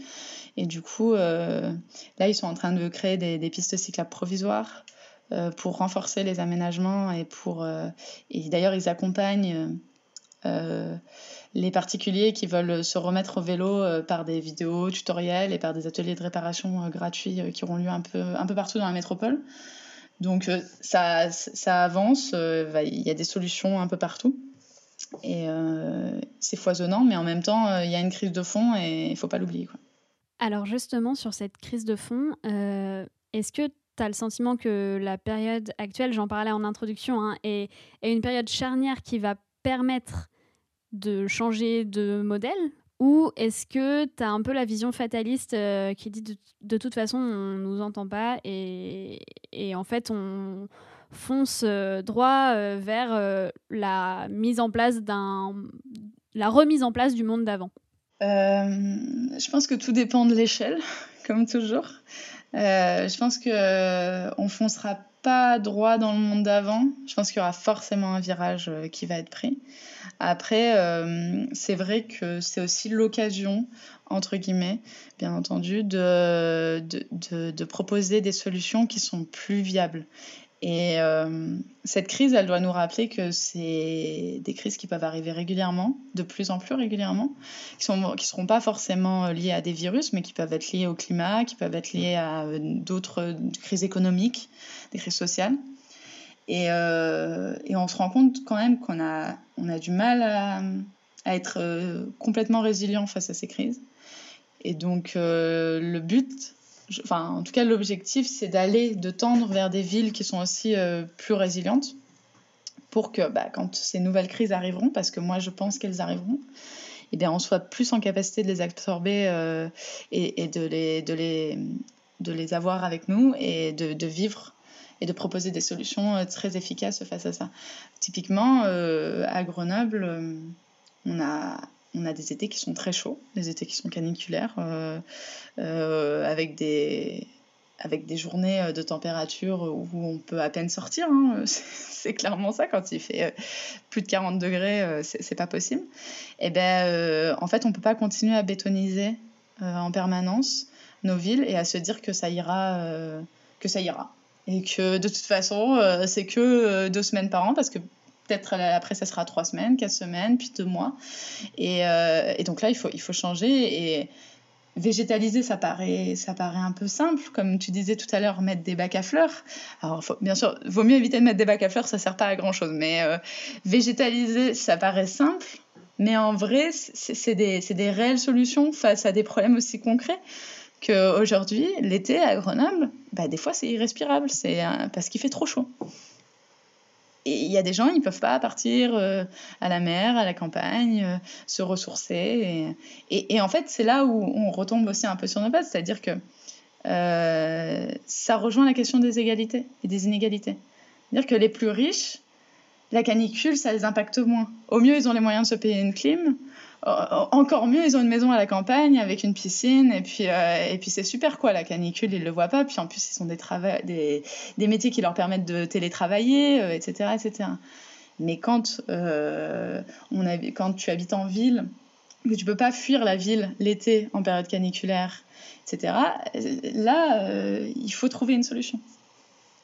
Et du coup, euh, là, ils sont en train de créer des, des pistes cyclables provisoires euh, pour renforcer les aménagements et pour... et d'ailleurs, ils accompagnent... les particuliers qui veulent se remettre au vélo par des vidéos tutoriels et par des ateliers de réparation gratuits qui auront lieu un peu, un peu partout dans la métropole. Donc euh, ça, ça avance, euh, il y a des solutions un peu partout. Et euh, c'est foisonnant, mais en même temps, il y a une crise de fond et il ne faut pas l'oublier. Alors justement, sur cette crise de fond, est-ce que tu as le sentiment que la période actuelle, j'en parlais en introduction, hein, est, une période charnière qui va permettre de changer de modèle? Ou est-ce que tu as un peu la vision fataliste euh, qui dit de, toute façon on nous entend pas et, et, en fait on fonce euh, droit euh, vers la mise en place d'un la remise en place du monde d'avant? Je pense que tout dépend de l'échelle, <laughs> comme toujours. je pense que on foncera pas droit dans le monde d'avant. Je pense qu'il y aura forcément un virage qui va être pris. Après, euh, c'est vrai que c'est aussi l'occasion, entre guillemets, bien entendu, de, de, de, proposer des solutions qui sont plus viables. Et euh, cette crise, elle doit nous rappeler que c'est des crises qui peuvent arriver régulièrement, de plus en plus régulièrement, qui ne qui seront pas forcément liées à des virus, mais qui peuvent être liées au climat, qui peuvent être liées à d'autres crises économiques, des crises sociales. Et, euh, et, on se rend compte quand même qu'on a, on a du mal à, être euh, complètement résilient face à ces crises. Et donc euh, le but, enfin en tout cas l'objectif, c'est d'aller, de tendre vers des villes qui sont aussi plus résilientes pour que bah, quand ces nouvelles crises arriveront, parce que moi je pense qu'elles arriveront, eh bien, on soit plus en capacité de les absorber et, et, de, les, de, les, de les avoir avec nous et de, vivre et de proposer des solutions euh, très efficaces face à ça. Typiquement, euh, à Grenoble, euh, on a on a des étés qui sont très chauds, des étés qui sont caniculaires, avec, des, avec des journées de température où on peut à peine sortir. Hein. <laughs> C'est clairement ça, quand il fait plus de 40 degrés, c'est pas possible. Et eh ben, en fait, on peut pas continuer à bétoniser en permanence nos villes et à se dire que ça ira. que ça ira et que de toute façon, euh, c'est que euh, deux semaines par an parce que Peut-être après, ça sera trois semaines, quatre semaines, puis deux mois. Et, et donc là, il faut, changer. Et végétaliser, ça paraît, ça un peu simple. Comme tu disais tout à l'heure, mettre des bacs à fleurs. Alors, bien sûr, vaut mieux éviter de mettre des bacs à fleurs, ça sert pas à grand chose. Mais végétaliser, ça paraît simple. Mais en vrai, c'est des, des, réelles solutions face à des problèmes aussi concrets qu'aujourd'hui, l'été à Grenoble, bah, des fois c'est irrespirable, c'est parce qu'il fait trop chaud. Et il y a des gens, ils peuvent pas partir euh, à la mer, à la campagne, euh, se ressourcer. Et, et, en fait, c'est là où on retombe aussi un peu sur nos pattes, c'est-à-dire que euh, ça rejoint la question des égalités et des inégalités. C'est-à-dire que les plus riches, la canicule, ça les impacte moins. Au mieux, ils ont les moyens de se payer une clim. Encore mieux, ils ont une maison à la campagne avec une piscine. Et puis, euh, et puis c'est super quoi, la canicule, ils le voient pas. Puis en plus, ils ont des, des, métiers qui leur permettent de télétravailler, etc., euh, etc. Mais quand, euh, on quand tu habites en ville, que tu peux pas fuir la ville l'été en période caniculaire, etc., là, il faut trouver une solution.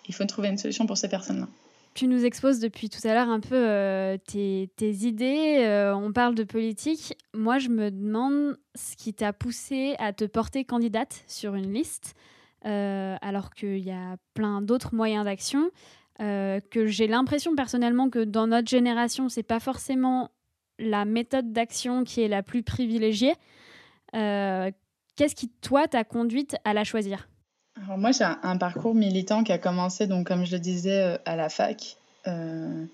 Il faut trouver une solution pour ces personnes-là. Tu nous exposes depuis tout à l'heure un peu euh, tes, idées, euh, on parle de politique. Moi, je me demande ce qui t'a poussé à te porter candidate sur une liste, euh, alors qu'il y a plein d'autres moyens d'action, que j'ai l'impression personnellement que dans notre génération, c'est pas forcément la méthode d'action qui est la plus privilégiée. Qu'est-ce qui, toi, t'a conduite à la choisir? Alors moi, j'ai un, parcours militant qui a commencé, donc, comme je le disais, euh, à la fac. Euh,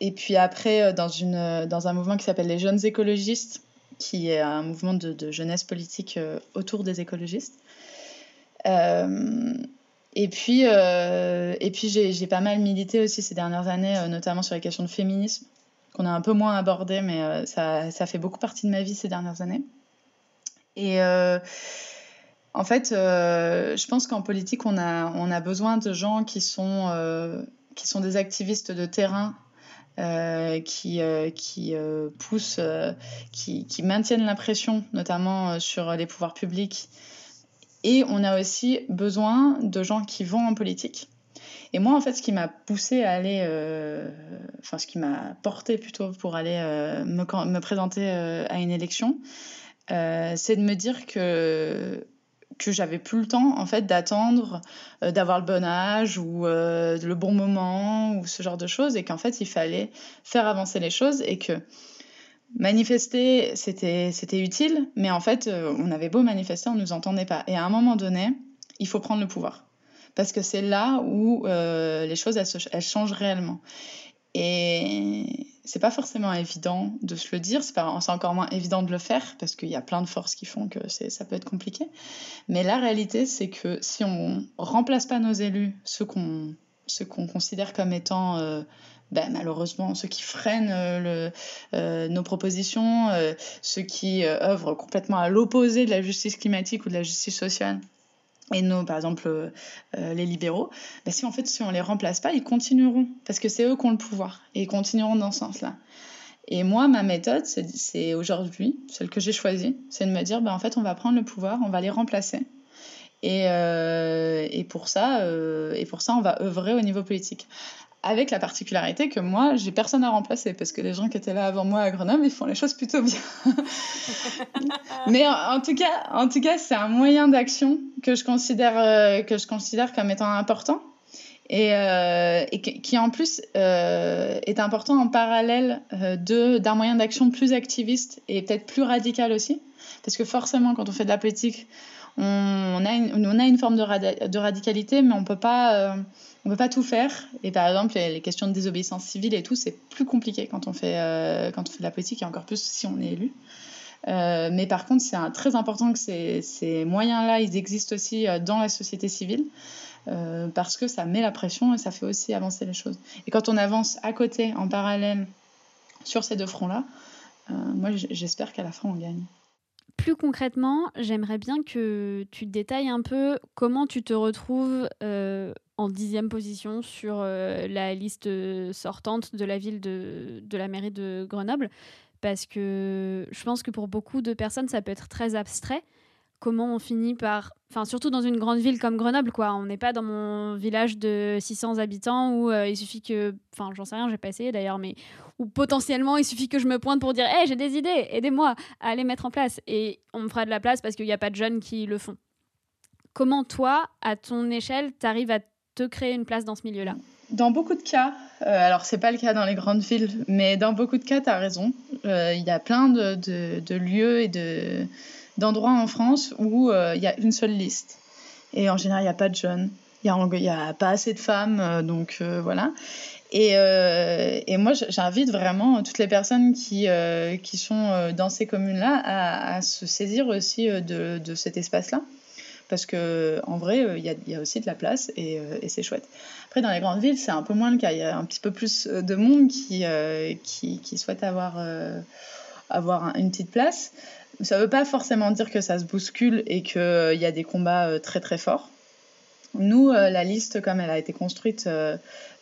et puis après, euh, dans, une, dans un mouvement qui s'appelle les Jeunes écologistes, qui est un mouvement de, de jeunesse politique autour des écologistes. et puis, et puis j'ai pas mal milité aussi ces dernières années, notamment sur les questions de féminisme, qu'on a un peu moins abordé, mais ça, ça, fait beaucoup partie de ma vie ces dernières années. Et en fait, euh, je pense qu'en politique, on a, besoin de gens qui sont, euh, des activistes de terrain, euh, qui, poussent, qui, maintiennent la pression, notamment sur les pouvoirs publics. Et on a aussi besoin de gens qui vont en politique. Et moi, en fait, ce qui m'a poussé à aller, enfin, ce qui m'a porté plutôt pour aller me, présenter à une élection, c'est de me dire que que j'avais plus le temps en fait d'attendre euh, d'avoir le bon âge ou euh, le bon moment ou ce genre de choses et qu'en fait il fallait faire avancer les choses et que manifester c'était c'était utile mais en fait euh, on avait beau manifester on nous entendait pas. Et à un moment donné il faut prendre le pouvoir. Parce que c'est là où les choses elles, elles changent réellement. Et c'est pas forcément évident de se le dire, c'est encore moins évident de le faire parce qu'il y a plein de forces qui font que ça peut être compliqué. Mais la réalité, c'est que si on remplace pas nos élus, ceux qu'on qu'on considère comme étant euh, ben, malheureusement ceux qui freinent euh, euh, nos propositions, ceux qui œuvrent complètement à l'opposé de la justice climatique ou de la justice sociale, et nous, par exemple, euh, euh, les libéraux, bah, si en fait, si on les remplace pas, ils continueront parce que c'est eux qui ont le pouvoir et ils continueront dans ce sens-là. Et moi, ma méthode, c'est aujourd'hui, celle que j'ai choisie, c'est de me dire, bah, en fait, on va prendre le pouvoir, on va les remplacer. Et, euh, et, pour ça, et pour ça, on va œuvrer au niveau politique avec la particularité que moi, j'ai personne à remplacer parce que les gens qui étaient là avant moi à Grenoble, ils font les choses plutôt bien. <laughs> Mais en, tout cas, en tout cas, c'est un moyen d'action que je considère euh, que je considère comme étant important et, euh, et qui en plus euh, est important en parallèle de d'un moyen d'action plus activiste et peut-être plus radical aussi, parce que forcément, quand on fait de la politique, on, a, une, on a une forme de, de radicalité, mais on peut pas on peut pas tout faire. Et par exemple, les, questions de désobéissance civile et tout, c'est plus compliqué quand on fait euh, quand on fait de la politique et encore plus si on est élu. Euh, mais par contre, c'est très important que ces, ces moyens-là, ils existent aussi euh, dans la société civile. parce que ça met la pression et ça fait aussi avancer les choses. Et quand on avance à côté, en parallèle, sur ces deux fronts-là, moi j'espère qu'à la fin on gagne. Plus concrètement, j'aimerais bien que tu détailles un peu comment tu te retrouves en dixième position sur euh, la liste sortante de la ville de, de la mairie de Grenoble. Parce que je pense que pour beaucoup de personnes, ça peut être très abstrait. comment on finit par. Enfin, surtout dans une grande ville comme Grenoble, quoi. On n'est pas dans mon village de 600 habitants où euh, il suffit que. Enfin, j'en sais rien, j'ai pas essayé d'ailleurs, mais où potentiellement il suffit que je me pointe pour dire Hé, j'ai des idées, aidez-moi à les mettre en place. Et on me fera de la place parce qu'il n'y a pas de jeunes qui le font. Comment toi, à ton échelle, tu arrives à te créer une place dans ce milieu-là dans beaucoup de cas, euh, alors c'est pas le cas dans les grandes villes, mais dans beaucoup de cas, tu as raison. Euh, il y a plein de, de, lieux et de, d'endroits en France où euh, il y a une seule liste. Et en général, il n'y a pas de jeunes, il n'y a, pas assez de femmes, euh, donc voilà. Et, et, moi, j'invite vraiment toutes les personnes qui, qui sont dans ces communes-là à, à, se saisir aussi de, de cet espace-là parce que en vrai, il y, a, aussi de la place et, et c'est chouette. Après, dans les grandes villes, c'est un peu moins le cas. Il y a un petit peu plus de monde qui, qui, souhaite avoir, avoir une petite place. Ça ne veut pas forcément dire que ça se bouscule et qu'il euh, y a des combats euh, très très forts. Nous, euh, la liste, comme elle a été construite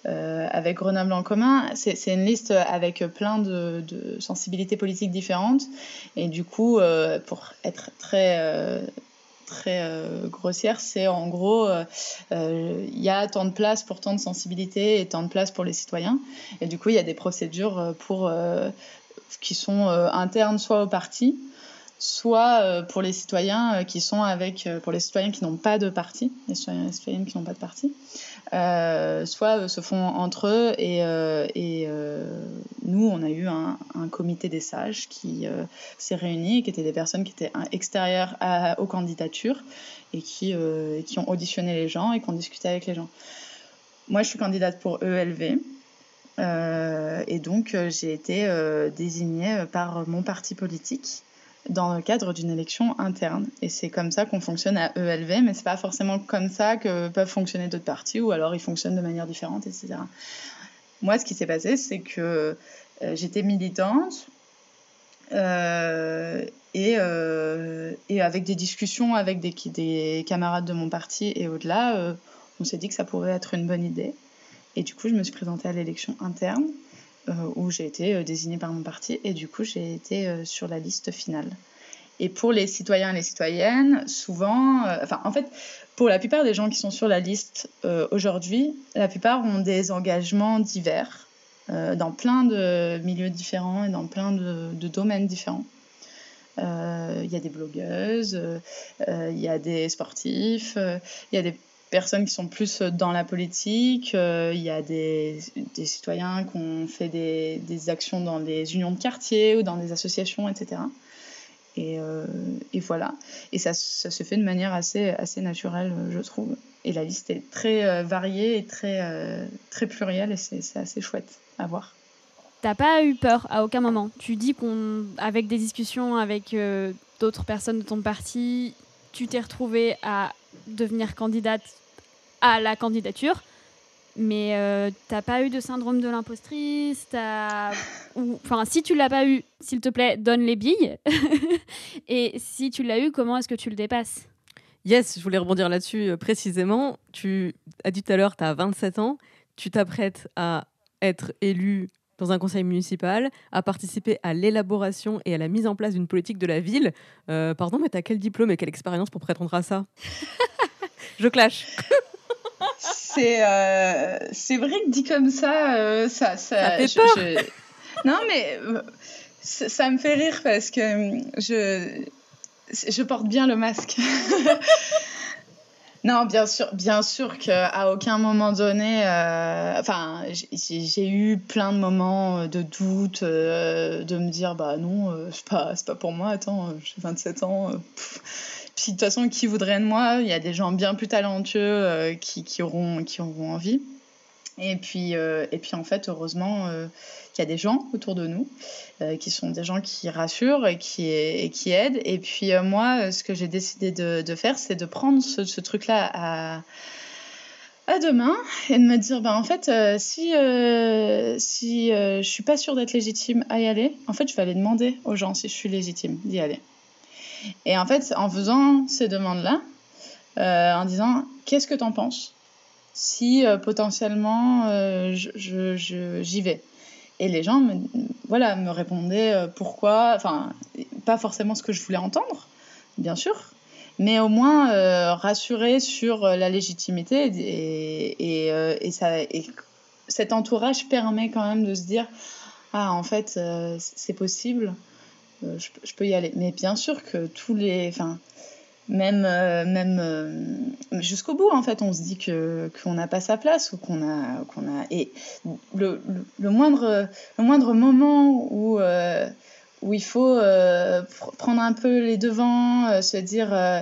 avec Grenoble en commun, c'est une liste avec plein de, sensibilités politiques différentes. Et du coup, pour être très, très grossière, c'est en gros, il y a tant de place pour tant de sensibilités et tant de place pour les citoyens. Et du coup, il y a des procédures pour, qui sont internes soit au parti, soit euh, pour les citoyens euh, qui sont avec, euh, pour les citoyens qui n'ont pas de parti, les citoyens et citoyennes qui n'ont pas de parti, soit se font entre eux et, et nous, on a eu un, un comité des sages qui s'est réuni, qui étaient des personnes qui étaient extérieures aux candidatures et qui, qui ont auditionné les gens et qui ont discuté avec les gens. Moi, je suis candidate pour ELV. Euh, et donc, j'ai été euh, désignée par mon parti politique dans le cadre d'une élection interne. Et c'est comme ça qu'on fonctionne à ELV, mais c'est pas forcément comme ça que peuvent fonctionner d'autres partis, ou alors ils fonctionnent de manière différente, etc. Moi, ce qui s'est passé, c'est que euh, j'étais militante euh, et, euh, et, avec des discussions avec des, des, camarades de mon parti et au-delà, on s'est dit que ça pourrait être une bonne idée. Et du coup, je me suis présentée à l'élection interne. Euh, où j'ai été euh, désignée par mon parti et du coup j'ai été euh, sur la liste finale. Et pour les citoyens et les citoyennes, souvent, enfin en fait, pour la plupart des gens qui sont sur la liste aujourd'hui, la plupart ont des engagements divers dans plein de milieux différents et dans plein de, de domaines différents. Il y a des blogueuses, il y a des sportifs, il y a des personnes qui sont plus dans la politique. Euh, il y a des, des, citoyens qui ont fait des, des, actions dans des unions de quartier ou dans des associations, etc. Et, euh, et voilà. Et ça, ça, se fait de manière assez, assez naturelle, je trouve. Et la liste est très euh, variée et très, euh, très plurielle et c'est assez chouette à voir. T'as pas eu peur à aucun moment? Tu dis qu'avec des discussions avec euh, d'autres personnes de ton parti, tu t'es retrouvée à devenir candidate à la candidature. Mais euh, t'as pas eu de syndrome de l'impostrice Enfin, si tu l'as pas eu, s'il te plaît, donne les billes. <laughs> Et si tu l'as eu, comment est-ce que tu le dépasses? Yes, je voulais rebondir là-dessus euh, précisément. Tu as dit tout à l'heure, tu as 27 ans, tu t'apprêtes à être élu dans un conseil municipal, à participer à l'élaboration et à la mise en place d'une politique de la ville. Euh, pardon, mais tu as quel diplôme et quelle expérience pour prétendre à ça? Je clash c'est euh, c'est vrai que dit comme ça, euh, ça, ça, ça, fait peur. Je, Non, mais ça me fait rire parce que je, je porte bien le masque. Non, bien sûr, bien sûr qu'à aucun moment donné, euh, enfin, j'ai eu plein de moments de doute, euh, de me dire, bah non, c'est pas, pas pour moi, attends, j'ai 27 ans. Puis de toute façon, qui voudrait de moi? Il y a des gens bien plus talentueux euh, qui, qui, auront, qui auront envie. Et puis, euh, et puis en fait, heureusement, euh, qu'il y a des gens autour de nous euh, qui sont des gens qui rassurent et qui, et qui aident. Et puis moi, ce que j'ai décidé de, faire, c'est de prendre ce, truc-là à à demain et de me dire bah en fait si si je suis pas sûre d'être légitime à y aller en fait je vais aller demander aux gens si je suis légitime d'y aller et en fait, en faisant ces demandes-là, en disant qu'est-ce que tu en penses? Si euh, potentiellement euh, j'y je, je, vais. Et les gens me, voilà, me répondaient euh, pourquoi, enfin, pas forcément ce que je voulais entendre, bien sûr, mais au moins euh, rassurer sur la légitimité et, et, euh, et, ça, et cet entourage permet quand même de se dire ah en fait euh, c'est possible euh, je, peux y aller. Mais bien sûr que tous les enfin même euh, même jusqu'au bout en fait on se dit que qu'on n'a pas sa place ou qu'on a qu'on a et le, le, moindre le moindre moment où où il faut euh, prendre un peu les devants, euh, se dire euh,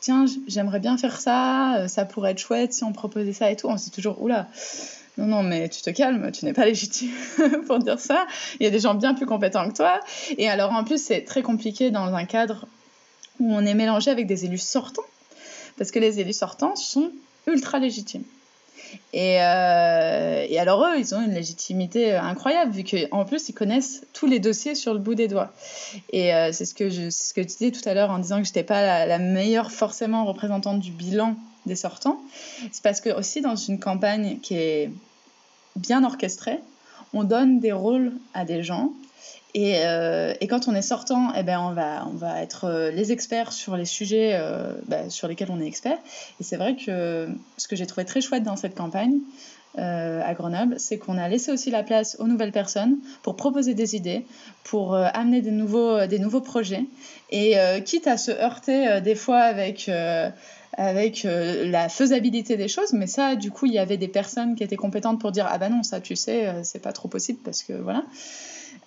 tiens, j'aimerais bien faire ça, ça pourrait être chouette si on proposait ça et tout. On se dit toujours oula. Non, non, mais tu te calmes, tu n'es pas légitime <laughs> pour dire ça. Il y a des gens bien plus compétents que toi. Et alors, en plus, c'est très compliqué dans un cadre où on est mélangé avec des élus sortants. Parce que les élus sortants sont ultra légitimes. Et, euh, et, alors eux, ils ont une légitimité incroyable vu qu'en plus ils connaissent tous les dossiers sur le bout des doigts. Et euh, c'est ce que je, ce que tu disais tout à l'heure en disant que j'étais pas la, la, meilleure forcément représentante du bilan des sortants. C'est parce que aussi dans une campagne qui est bien orchestrée, on donne des rôles à des gens et, euh, et, quand on est sortant, eh ben on, va, on va être euh, les experts sur les sujets euh, bah, sur lesquels on est expert. Et c'est vrai que ce que j'ai trouvé très chouette dans cette campagne euh, à Grenoble, c'est qu'on a laissé aussi la place aux nouvelles personnes pour proposer des idées, pour euh, amener des nouveaux, des nouveaux projets. Et euh, quitte à se heurter des fois avec avec euh, la faisabilité des choses, mais ça, du coup, il y avait des personnes qui étaient compétentes pour dire ah ben non, ça, tu sais, euh, c'est pas trop possible parce que voilà.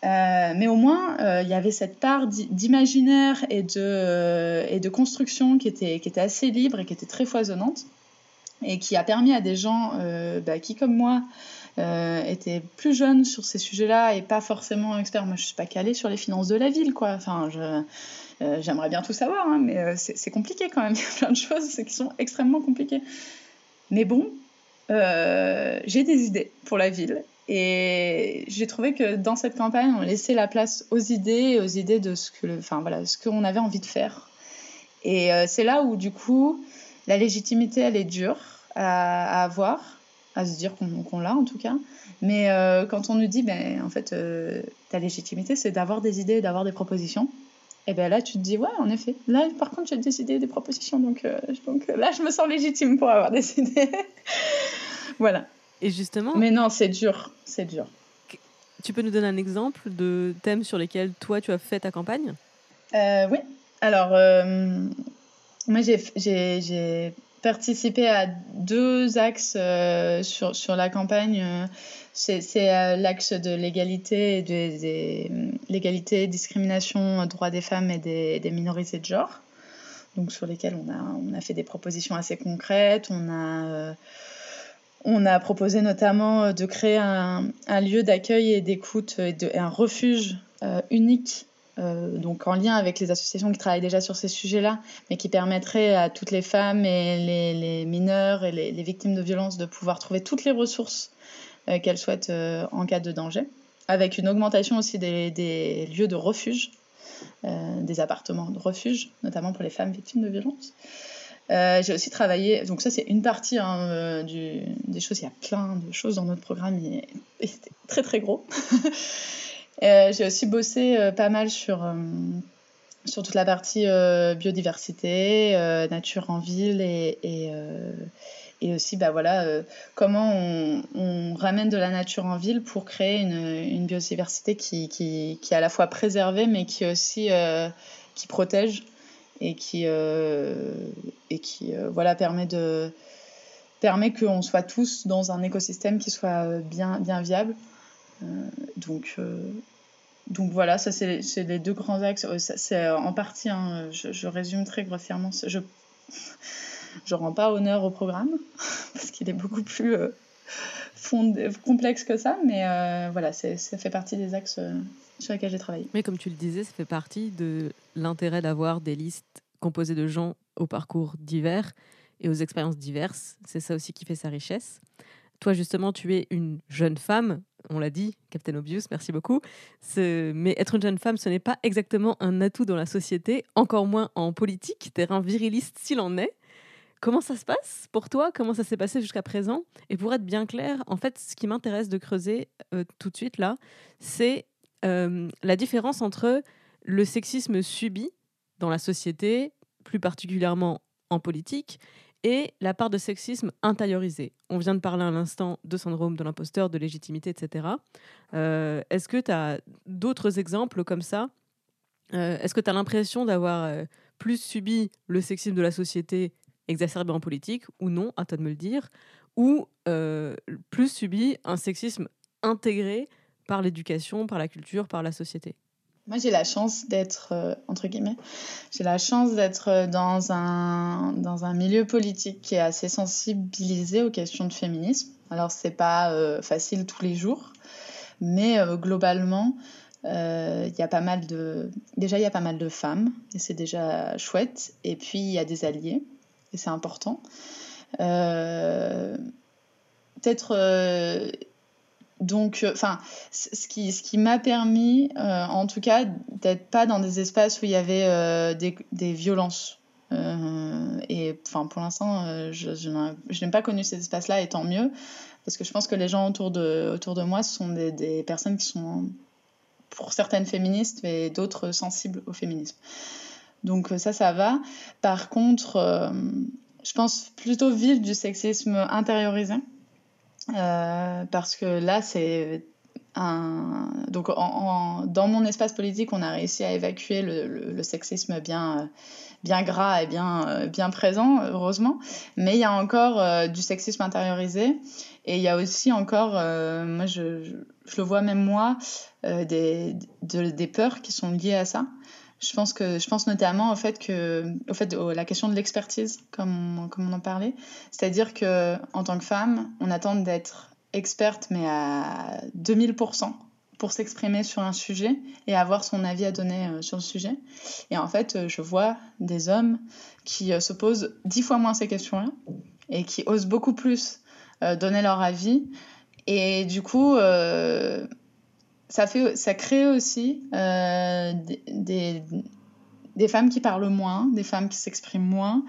Euh, mais au moins, il y avait cette part d'imaginaire et de, de construction qui était, assez libre et qui était très foisonnante et qui a permis à des gens bah, qui, comme moi, euh, étaient plus jeunes sur ces sujets-là et pas forcément experts. Moi, je suis pas calée sur les finances de la ville, quoi. Enfin, euh, j'aimerais bien tout savoir, hein, mais euh, c'est compliqué quand même. <laughs> Il y a plein de choses qui sont extrêmement compliquées. Mais bon, j'ai des idées pour la ville et j'ai trouvé que dans cette campagne, on laissait la place aux idées, aux idées de ce que, enfin voilà, ce qu'on avait envie de faire. Et euh, c'est là où du coup, la légitimité, elle est dure à, avoir, à se dire qu'on qu l'a en tout cas. Mais euh, quand on nous dit, ben en fait, euh, ta légitimité, c'est d'avoir des idées, d'avoir des propositions. Et bien là, tu te dis, ouais, en effet. Là, par contre, j'ai des idées, des propositions. Donc, donc là, je me sens légitime pour avoir des <laughs> idées. voilà. Et justement. Mais non, c'est dur. C'est dur. Tu peux nous donner un exemple de thèmes sur lesquels toi, tu as fait ta campagne? Euh, Oui. Alors, euh, moi, j'ai participé à deux axes euh, sur, sur la campagne. C'est euh, l'axe de l'égalité, des, des, l'égalité, discrimination, droits des femmes et des, des, minorités de genre. Donc, sur lesquels on a, on a fait des propositions assez concrètes. On a. Euh, on a proposé notamment de créer un, lieu d'accueil et d'écoute et, de, et, un refuge euh, unique, euh, donc en lien avec les associations qui travaillent déjà sur ces sujets-là, mais qui permettrait à toutes les femmes et les, mineurs et les, victimes de violences de pouvoir trouver toutes les ressources euh, qu'elles souhaitent euh, en cas de danger, avec une augmentation aussi des, des lieux de refuge, euh, des appartements de refuge, notamment pour les femmes victimes de violences. Euh, j'ai aussi travaillé, donc ça c'est une partie hein, euh, des choses, il y a plein de choses dans notre programme, il est, très très gros. <laughs> euh, j'ai aussi bossé pas mal sur, sur toute la partie biodiversité, nature en ville et, et, aussi bah, voilà, comment on, ramène de la nature en ville pour créer une, une biodiversité qui, qui, qui, est à la fois préservée mais qui aussi qui protège et qui, euh, et qui euh, voilà, permet, permet qu'on soit tous dans un écosystème qui soit bien, bien viable. Euh, donc, donc voilà, ça c'est les deux grands axes. C'est en partie, hein, je, je, résume très grossièrement. Je <laughs> ne rends pas honneur au programme <laughs> parce qu'il est beaucoup plus complexe que ça, mais euh, voilà, ça fait partie des axes euh, sur lesquels j'ai travaillé. Mais comme tu le disais, ça fait partie de l'intérêt d'avoir des listes composées de gens au parcours divers et aux expériences diverses. C'est ça aussi qui fait sa richesse. Toi, justement, tu es une jeune femme, on l'a dit, Captain Obvious, merci beaucoup. Mais être une jeune femme, ce n'est pas exactement un atout dans la société, encore moins en politique, terrain viriliste s'il en est. Comment ça se passe pour toi? Comment ça s'est passé jusqu'à présent? Et pour être bien clair, en fait, ce qui m'intéresse de creuser euh, tout de suite là, c'est euh, la différence entre le sexisme subi dans la société, plus particulièrement en politique, et la part de sexisme intériorisé. On vient de parler à l'instant de syndrome de l'imposteur, de légitimité, etc. Euh, Est-ce que tu as d'autres exemples comme ça? Est-ce que tu as l'impression d'avoir plus subi le sexisme de la société exacerbé en politique, ou non, à toi de me le dire, ou euh, plus subi un sexisme intégré par l'éducation, par la culture, par la société Moi, j'ai la chance d'être, euh, entre guillemets, j'ai la chance d'être dans un, dans un milieu politique qui est assez sensibilisé aux questions de féminisme. Alors, c'est pas euh, facile tous les jours, mais globalement, il y a pas mal de... Déjà, il y a pas mal de femmes, et c'est déjà chouette. Et puis, il y a des alliés, et c'est important. Euh, Peut-être... euh, donc, enfin, ce qui, ce qui m'a permis, euh, en tout cas, d'être pas dans des espaces où il y avait euh, des, des violences. Euh, et enfin, pour l'instant, euh, je, je n'ai- pas connu ces espaces-là, et tant mieux, parce que je pense que les gens autour de, autour de moi sont des, personnes qui sont, pour certaines féministes, et d'autres sensibles au féminisme. Donc euh, ça, ça va. Par contre, euh, je pense plutôt vivre du sexisme intériorisé. Euh, parce que là, c'est un... Donc, en, dans mon espace politique, on a réussi à évacuer le, le- sexisme bien, bien gras et bien, bien présent, heureusement. Mais il y a encore du sexisme intériorisé. Et il y a aussi encore, moi, je, je, le vois même moi, des, de- des peurs qui sont liées à ça. Je pense, que, je pense notamment au fait que, au fait, au- la question de l'expertise, comme on, comme on en parlait. C'est-à-dire que en tant que femme, on attend d'être experte, mais à 2000% pour s'exprimer sur un sujet et avoir son avis à donner euh, sur le sujet. Et en fait, euh, je vois des hommes qui euh, se posent dix fois moins ces questions-là et qui osent beaucoup plus donner leur avis. Et du coup, euh, ça, fait, ça crée aussi euh, des, femmes qui parlent moins, des femmes qui s'expriment moins.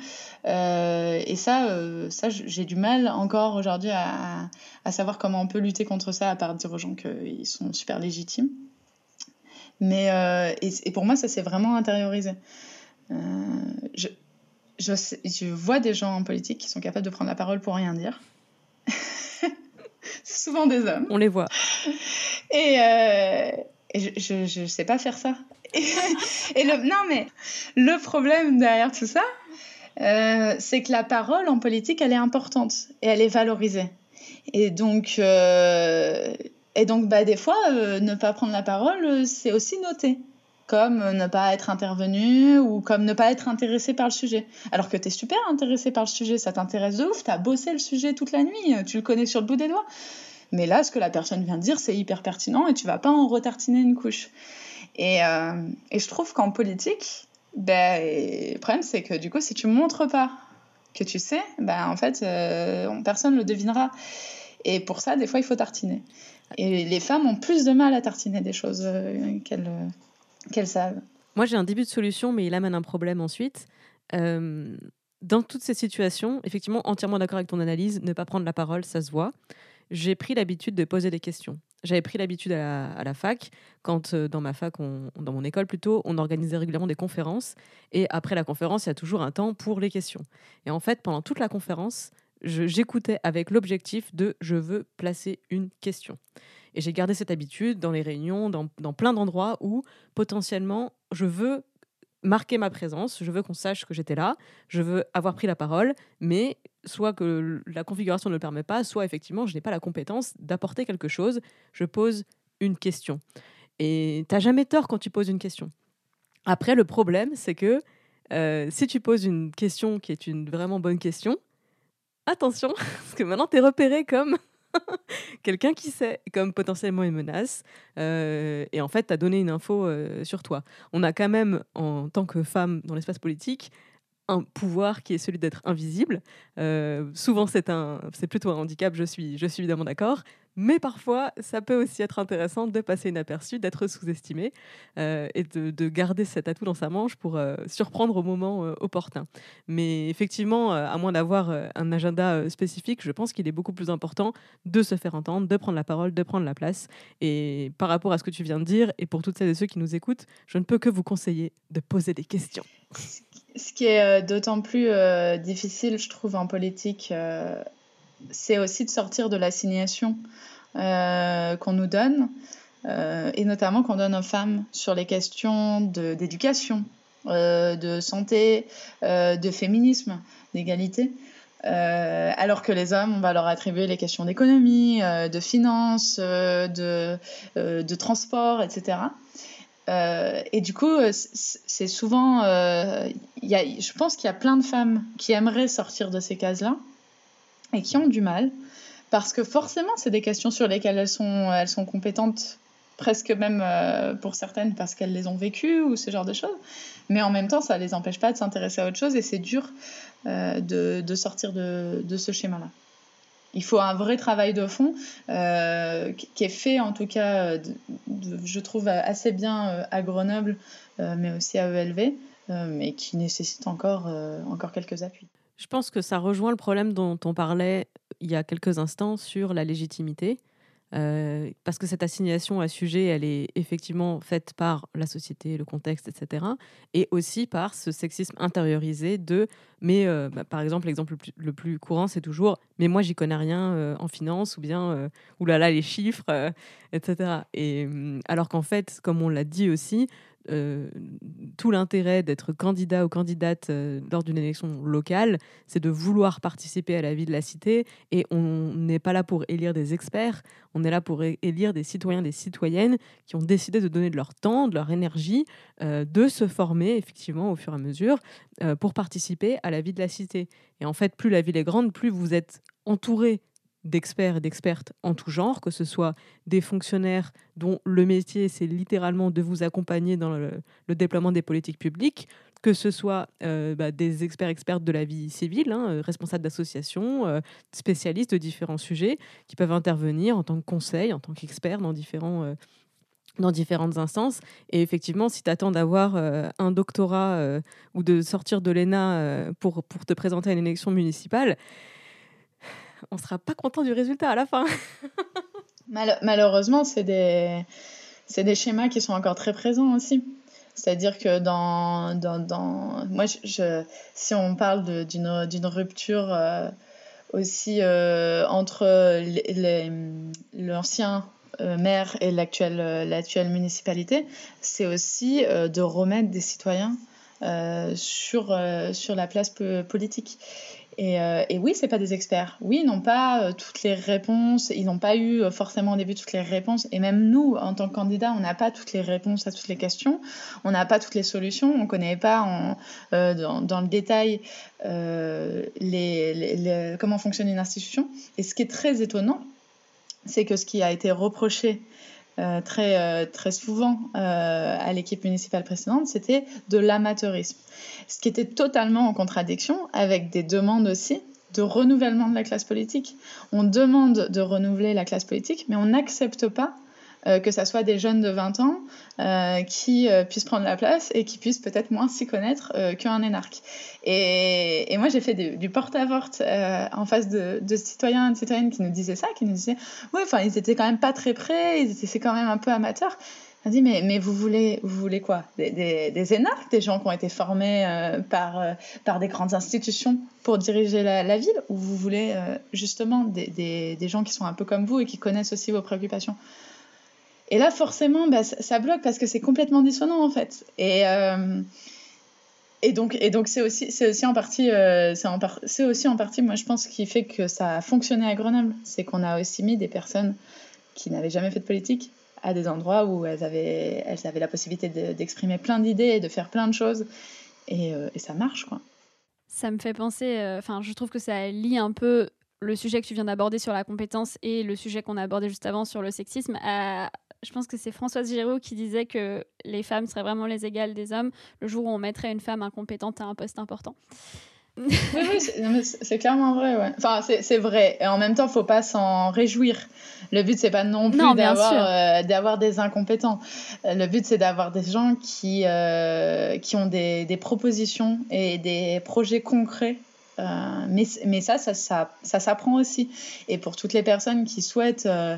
Euh, et ça, euh, ça j'ai du mal encore aujourd'hui à, savoir comment on peut lutter contre ça, à part dire aux gens qu'ils sont super légitimes. Mais, et, pour moi, ça s'est vraiment intériorisé. Je, je, je vois des gens en politique qui sont capables de prendre la parole pour rien dire. <laughs> C'est souvent des hommes. On les voit. Et, euh, et je, je sais pas faire ça. <laughs> Et, le, non, mais le problème derrière tout ça, euh, c'est que la parole en politique, elle est importante et elle est valorisée. Et donc, euh, et donc bah, des fois, euh, ne pas prendre la parole, c'est aussi noté. Comme ne pas être intervenu ou comme ne pas être intéressé par le sujet. Alors que tu es super intéressé par le sujet, ça t'intéresse de ouf, tu as bossé le sujet toute la nuit, tu le connais sur le bout des doigts. Mais là, ce que la personne vient de dire, c'est hyper pertinent et tu vas pas en retartiner une couche. Et, euh, et je trouve qu'en politique, ben, le problème, c'est que du coup, si tu montres pas que tu sais, ben, en fait, euh, on- personne ne le devinera. Et pour ça, des fois, il faut tartiner. Et les femmes ont plus de mal à tartiner des choses euh, qu'elles euh, savent. Moi, j'ai un début de solution, mais il amène un problème ensuite. Dans toutes ces situations, effectivement, entièrement d'accord avec ton analyse, ne pas prendre la parole, ça se voit. J'ai pris l'habitude de poser des questions. J'avais pris l'habitude à la, fac, quand euh, dans ma fac, dans mon école plutôt, on organisait régulièrement des conférences. Et après la conférence, il y a toujours un temps pour les questions. Et en fait, pendant toute la conférence, j'écoutais avec l'objectif de je veux placer une question. Et j'ai gardé cette habitude dans les réunions, dans, dans plein d'endroits où potentiellement je veux marquer ma présence, je veux qu'on sache que j'étais là, je veux avoir pris la parole, mais soit que la configuration ne le permet pas, soit effectivement je n'ai pas la compétence d'apporter quelque chose, je pose une question. Et t'as jamais tort quand tu poses une question. Après, le problème, c'est que euh, si tu poses une question qui est une vraiment bonne question, attention, <laughs> parce que maintenant tu es repéré comme <laughs> quelqu'un qui sait, comme potentiellement une menace, euh, et en fait, tu as donné une info euh, sur toi. On a quand même, en tant que femme dans l'espace politique, un pouvoir qui est celui d'être invisible. Euh, souvent, c'est un, c'est plutôt un handicap, je suis, je suis évidemment d'accord. Mais parfois, ça peut aussi être intéressant de passer inaperçu, d'être sous-estimé euh, et de, de garder cet atout dans sa manche pour euh, surprendre au moment opportun. Mais effectivement, à moins d'avoir un agenda spécifique, je pense qu'il est beaucoup plus important de se faire entendre, de prendre la parole, de prendre la place. Et par rapport à ce que tu viens de dire, et pour toutes celles et ceux qui nous écoutent, je ne peux que vous conseiller de poser des questions. <laughs> Ce qui est d'autant plus difficile, je trouve, en politique, c'est aussi de sortir de l'assignation qu'on nous donne, et notamment qu'on donne aux femmes sur les questions d'éducation, de, santé, de féminisme, d'égalité. Euh, alors que les hommes, on va leur attribuer les questions d'économie, euh, de finances, euh, de, transport, etc. et du coup, c'est souvent. Y a, je pense qu'il y a plein de femmes qui aimeraient sortir de ces cases-là et qui ont du mal. Parce que forcément, c'est des questions sur lesquelles elles sont, elles sont compétentes presque même pour certaines parce qu'elles les ont vécues ou ce genre de choses. Mais en même temps, ça ne les empêche pas de s'intéresser à autre chose et c'est dur euh, de, sortir de, ce schéma-là. Il faut un vrai travail de fond euh, qui est fait en tout cas, je trouve, assez bien euh, à Grenoble, mais aussi à ELV, mais qui nécessite encore, encore quelques appuis. Je pense que ça rejoint le problème dont on parlait il y a quelques instants sur la légitimité. Euh, parce que cette assignation à sujet, elle est effectivement faite par la société, le contexte, etc. Et aussi par ce sexisme intériorisé de, mais euh, bah, par exemple, l'exemple le, plus courant, c'est toujours, mais moi, j'y connais rien euh, en finance, ou bien, oulala, les chiffres, etc. Et hum, alors qu'en fait, comme on l'a dit aussi, euh, tout l'intérêt d'être candidat ou candidate euh, lors d'une élection locale, c'est de vouloir participer à la vie de la cité. Et on n'est pas là pour élire des experts, on est là pour élire des citoyens, des citoyennes qui ont décidé de donner de leur temps, de leur énergie, euh, de se former effectivement au fur et à mesure pour participer à la vie de la cité. Et en fait, plus la ville est grande, plus vous êtes entouré d'experts et d'expertes en tout genre, que ce soit des fonctionnaires dont le métier, c'est littéralement de vous accompagner dans le, déploiement des politiques publiques, que ce soit euh, bah, des experts expertes de la vie civile, hein, euh, responsables d'associations, euh, spécialistes de différents sujets, qui peuvent intervenir en tant que conseil, en tant qu'experts dans différents dans différentes instances. Et effectivement, si tu attends d'avoir un doctorat ou de sortir de l'ENA pour, pour te présenter à une élection municipale, on sera pas content du résultat à la fin. <laughs> malheureusement, c'est des, des schémas qui sont encore très présents aussi. C'est-à-dire que dans, dans, moi, je, si on parle d'une rupture euh, aussi euh, entre l'ancien euh, maire et l'actuelle municipalité, c'est aussi de remettre des citoyens sur, sur la place politique. Et, euh, et, oui, c'est pas des experts. Oui, ils n'ont pas euh, toutes les réponses. Ils n'ont pas eu euh, forcément au début toutes les réponses. Et même nous, en tant que candidats, on n'a pas toutes les réponses à toutes les questions. On n'a pas toutes les solutions. On ne connaît pas en, dans, dans, le détail les, comment fonctionne une institution. Et ce qui est très étonnant, c'est que ce qui a été reproché euh, très, euh, très souvent euh, à l'équipe municipale précédente, c'était de l'amateurisme. Ce qui était totalement en contradiction avec des demandes aussi de renouvellement de la classe politique. On demande de renouveler la classe politique, mais on n'accepte pas euh, que ce soit des jeunes de 20 ans euh, qui euh, puissent prendre la place et qui puissent peut-être moins s'y connaître qu'un énarque. Et, et moi, j'ai fait du, porte-à-porte en face de, de, citoyens et de citoyennes qui nous disaient ça, qui nous disaient, oui, enfin, ils étaient quand même pas très près, ils étaient quand même un peu amateurs. On dit, mais, mais vous, voulez, vous voulez quoi? Des, des, énarques, des gens qui ont été formés par, par des grandes institutions pour diriger la, ville Ou vous voulez justement des, des, gens qui sont un peu comme vous et qui connaissent aussi vos préoccupations? Et là, forcément, bah, ça, bloque parce que c'est complètement dissonant, en fait. Et, euh, et donc, et donc c'est aussi, c'est aussi en partie, euh, c'est, aussi en partie, moi, je pense, qui fait que ça a fonctionné à Grenoble. C'est qu'on a aussi mis des personnes qui n'avaient jamais fait de politique à des endroits où elles avaient, elles avaient la possibilité d'exprimer plein d'idées et de faire plein de choses. Et, euh, et ça marche, quoi. Ça me fait penser, enfin, je trouve que ça lie un peu le sujet que tu viens d'aborder sur la compétence et le sujet qu'on a abordé juste avant sur le sexisme je pense que c'est Françoise Giraud qui disait que les femmes seraient vraiment les égales des hommes le jour où on mettrait une femme incompétente à un poste important. oui, oui c'est clairement vrai. Ouais. Enfin, c'est vrai. Et en même temps, il ne faut pas s'en réjouir. Le but, c'est pas non plus euh, d'avoir des incompétents. Euh, le but, c'est d'avoir des gens qui, euh, qui ont des, des, propositions et des projets concrets. mais, mais ça, ça, ça, ça s'apprend aussi. Et pour toutes les personnes qui souhaitent euh,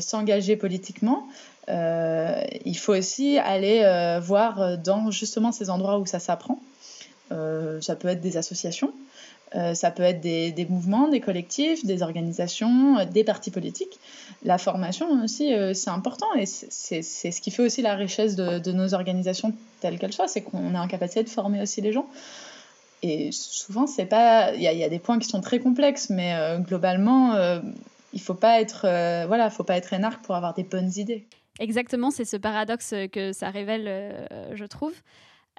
s'engager politiquement, euh, il faut aussi aller euh, voir dans justement ces endroits où ça s'apprend. ça peut être des associations, ça peut être des, mouvements, des collectifs, des organisations, des partis politiques. La formation aussi, c'est important et c'est ce qui fait aussi la richesse de, de nos organisations telles qu'elles soient, c'est qu'on est en capacité de former aussi les gens. Et souvent, c'est pas. Il y, y, a des points qui sont très complexes, mais globalement, il faut pas être euh, voilà, faut pas être énarque pour avoir des bonnes idées. Exactement, c'est ce paradoxe que ça révèle, euh, je trouve.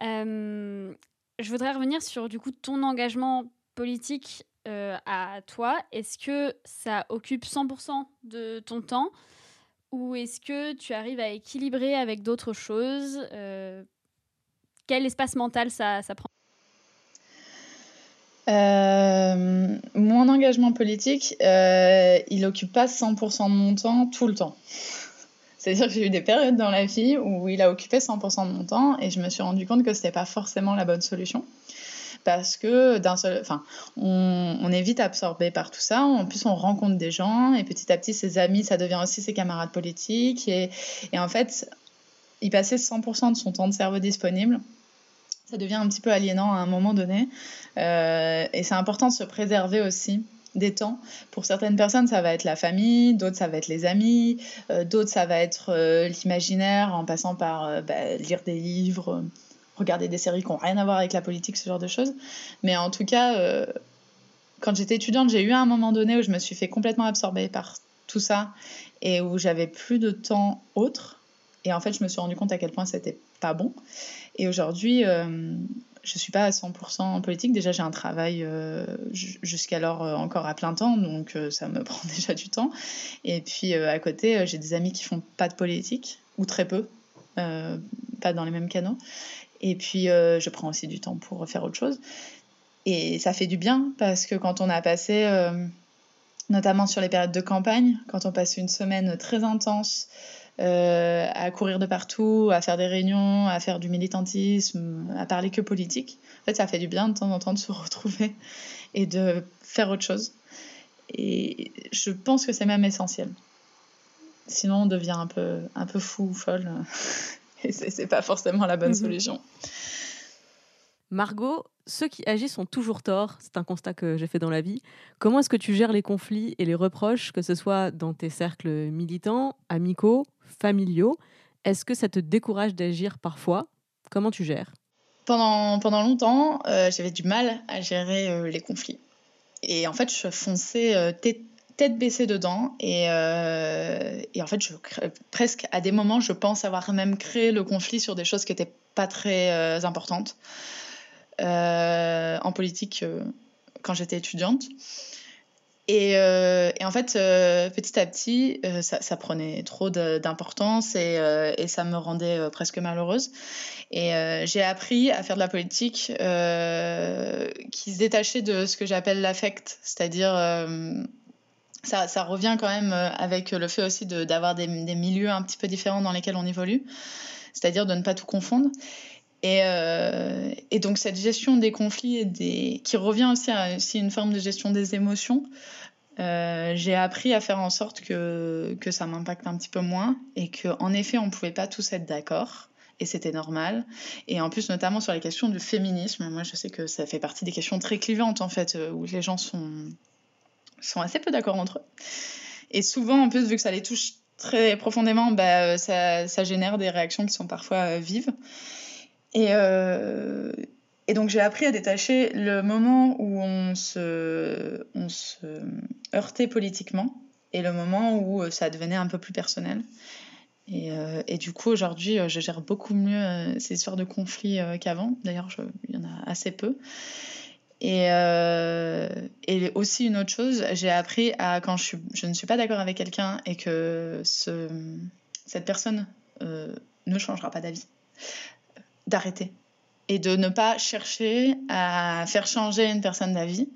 Euh, je voudrais revenir sur du coup ton engagement politique à toi. Est-ce que ça occupe 100% de ton temps ou est-ce que tu arrives à équilibrer avec d'autres choses Quel espace mental ça, ça prend? Euh, mon engagement politique, euh, il occupe pas 100% de mon temps tout le temps. C'est-à-dire que j'ai eu des périodes dans la vie où il a occupé 100% de mon temps et je me suis rendu compte que c'était pas forcément la bonne solution. Parce que d'un seul, enfin, on, est vite absorbé par tout ça. En plus, on rencontre des gens et petit à petit, ses amis, ça devient aussi ses camarades politiques. Et, et en fait, il passait 100% de son temps de cerveau disponible ça devient un petit peu aliénant à un moment donné. Euh, et c'est important de se préserver aussi des temps. Pour certaines personnes, ça va être la famille, d'autres, ça va être les amis, euh, d'autres, ça va être euh, l'imaginaire en passant par bah, lire des livres, regarder des séries qui n'ont rien à voir avec la politique, ce genre de choses. Mais en tout cas, quand j'étais étudiante, j'ai eu un moment donné où je me suis fait complètement absorber par tout ça et où j'avais plus de temps autre. Et en fait, je me suis rendu compte à quel point c'était pas bon. Et aujourd'hui, euh, je suis pas à 100% en politique. Déjà, j'ai un travail euh, jusqu'alors euh, encore à plein temps, donc ça me <laughs> prend déjà du temps. Et puis à côté, j'ai des amis qui font pas de politique, ou très peu, pas dans les mêmes canaux. Et puis je prends aussi du temps pour faire autre chose. Et ça fait du bien parce que quand on a passé, notamment sur les périodes de campagne, quand on passe une semaine très intense, euh, à courir de partout, à faire des réunions, à faire du militantisme, à parler que politique. En fait, ça fait du bien de temps en temps de se <laughs> retrouver et de faire autre chose. Et je pense que c'est même essentiel. Sinon, on devient un peu, un peu fou ou folle. <laughs> Et c'est pas forcément la bonne mhm. solution. Margot, ceux qui agissent ont toujours tort, c'est un constat que j'ai fait dans la vie. Comment est-ce que tu gères les conflits et les reproches, que ce soit dans tes cercles militants, amicaux, familiaux Est-ce que ça te décourage d'agir parfois? Comment tu gères? Pendant, pendant longtemps, euh, j'avais du mal à gérer euh, les conflits. Et en fait, je fonçais euh, tête, baissée dedans. Et, et en fait, je, presque à des moments, je pense avoir même créé le conflit sur des choses qui n'étaient pas très importantes. En politique quand j'étais étudiante. Et, euh, et, en fait, petit à petit, ça, ça, prenait trop d'importance et, ça me rendait presque malheureuse. Et j'ai appris à faire de la politique qui se détachait de ce que j'appelle l'affect, c'est-à-dire ça, revient quand même avec le fait aussi d'avoir des, milieux un petit peu différents dans lesquels on évolue, c'est-à-dire de ne pas tout confondre. Et, euh, et, donc cette gestion des conflits et des... qui revient aussi à aussi une forme de gestion des émotions, euh, j'ai appris à faire en sorte que, que ça m'impacte un petit peu moins et qu'en effet on ne pouvait pas tous être d'accord et c'était normal. Et en plus notamment sur les questions du féminisme, moi je sais que ça fait partie des questions très clivantes en fait euh, où les gens sont, sont assez peu d'accord entre eux. Et souvent en plus vu que ça les touche très profondément, bah, ça, ça génère des réactions qui sont parfois vives. Et, euh, et donc j'ai appris à détacher le moment où on se, heurtait politiquement et le moment où ça devenait un peu plus personnel. Et, euh, du coup, aujourd'hui, je gère beaucoup mieux euh, ces histoires de conflits qu'avant. D'ailleurs, il y en a assez peu. Et, aussi une autre chose, j'ai appris à quand je, ne suis pas d'accord avec quelqu'un et que ce, cette personne ne changera pas d'avis, d'arrêter et de ne pas chercher à faire changer une personne d'avis,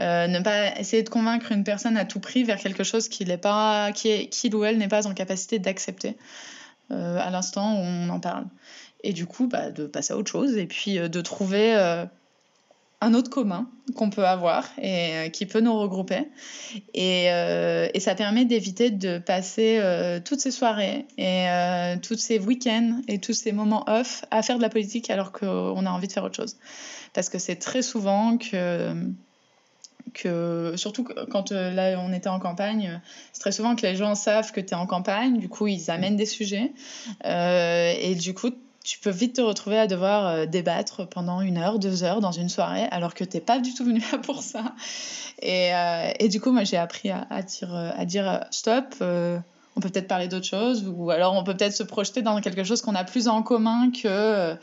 euh, ne pas essayer de convaincre une personne à tout prix vers quelque chose qu'il n'est pas, qui est, ou elle n'est pas en capacité d'accepter euh, à l'instant où on en parle. Et du coup, bah, de passer à autre chose et puis euh, de trouver un autre commun qu'on peut avoir et euh, qui peut nous regrouper. Et, euh, et ça permet d'éviter de passer euh, toutes ces soirées et tous ces week-ends et tous ces moments off à faire de la politique alors qu'on a envie de faire autre chose. Parce que c'est très souvent que que surtout quand là on était en campagne, c'est très souvent que les gens savent que tu es en campagne, du coup ils amènent des sujets et du coup tu peux vite te retrouver à devoir euh, débattre pendant une heure, deux heures dans une soirée alors que t'es pas du tout venu <laughs> là pour ça. Et, euh, et du coup moi j'ai appris à, dire, à dire stop. Euh, on peut peut-être parler d'autre chose, ou alors on peut peut-être se projeter dans quelque chose qu'on a plus en commun que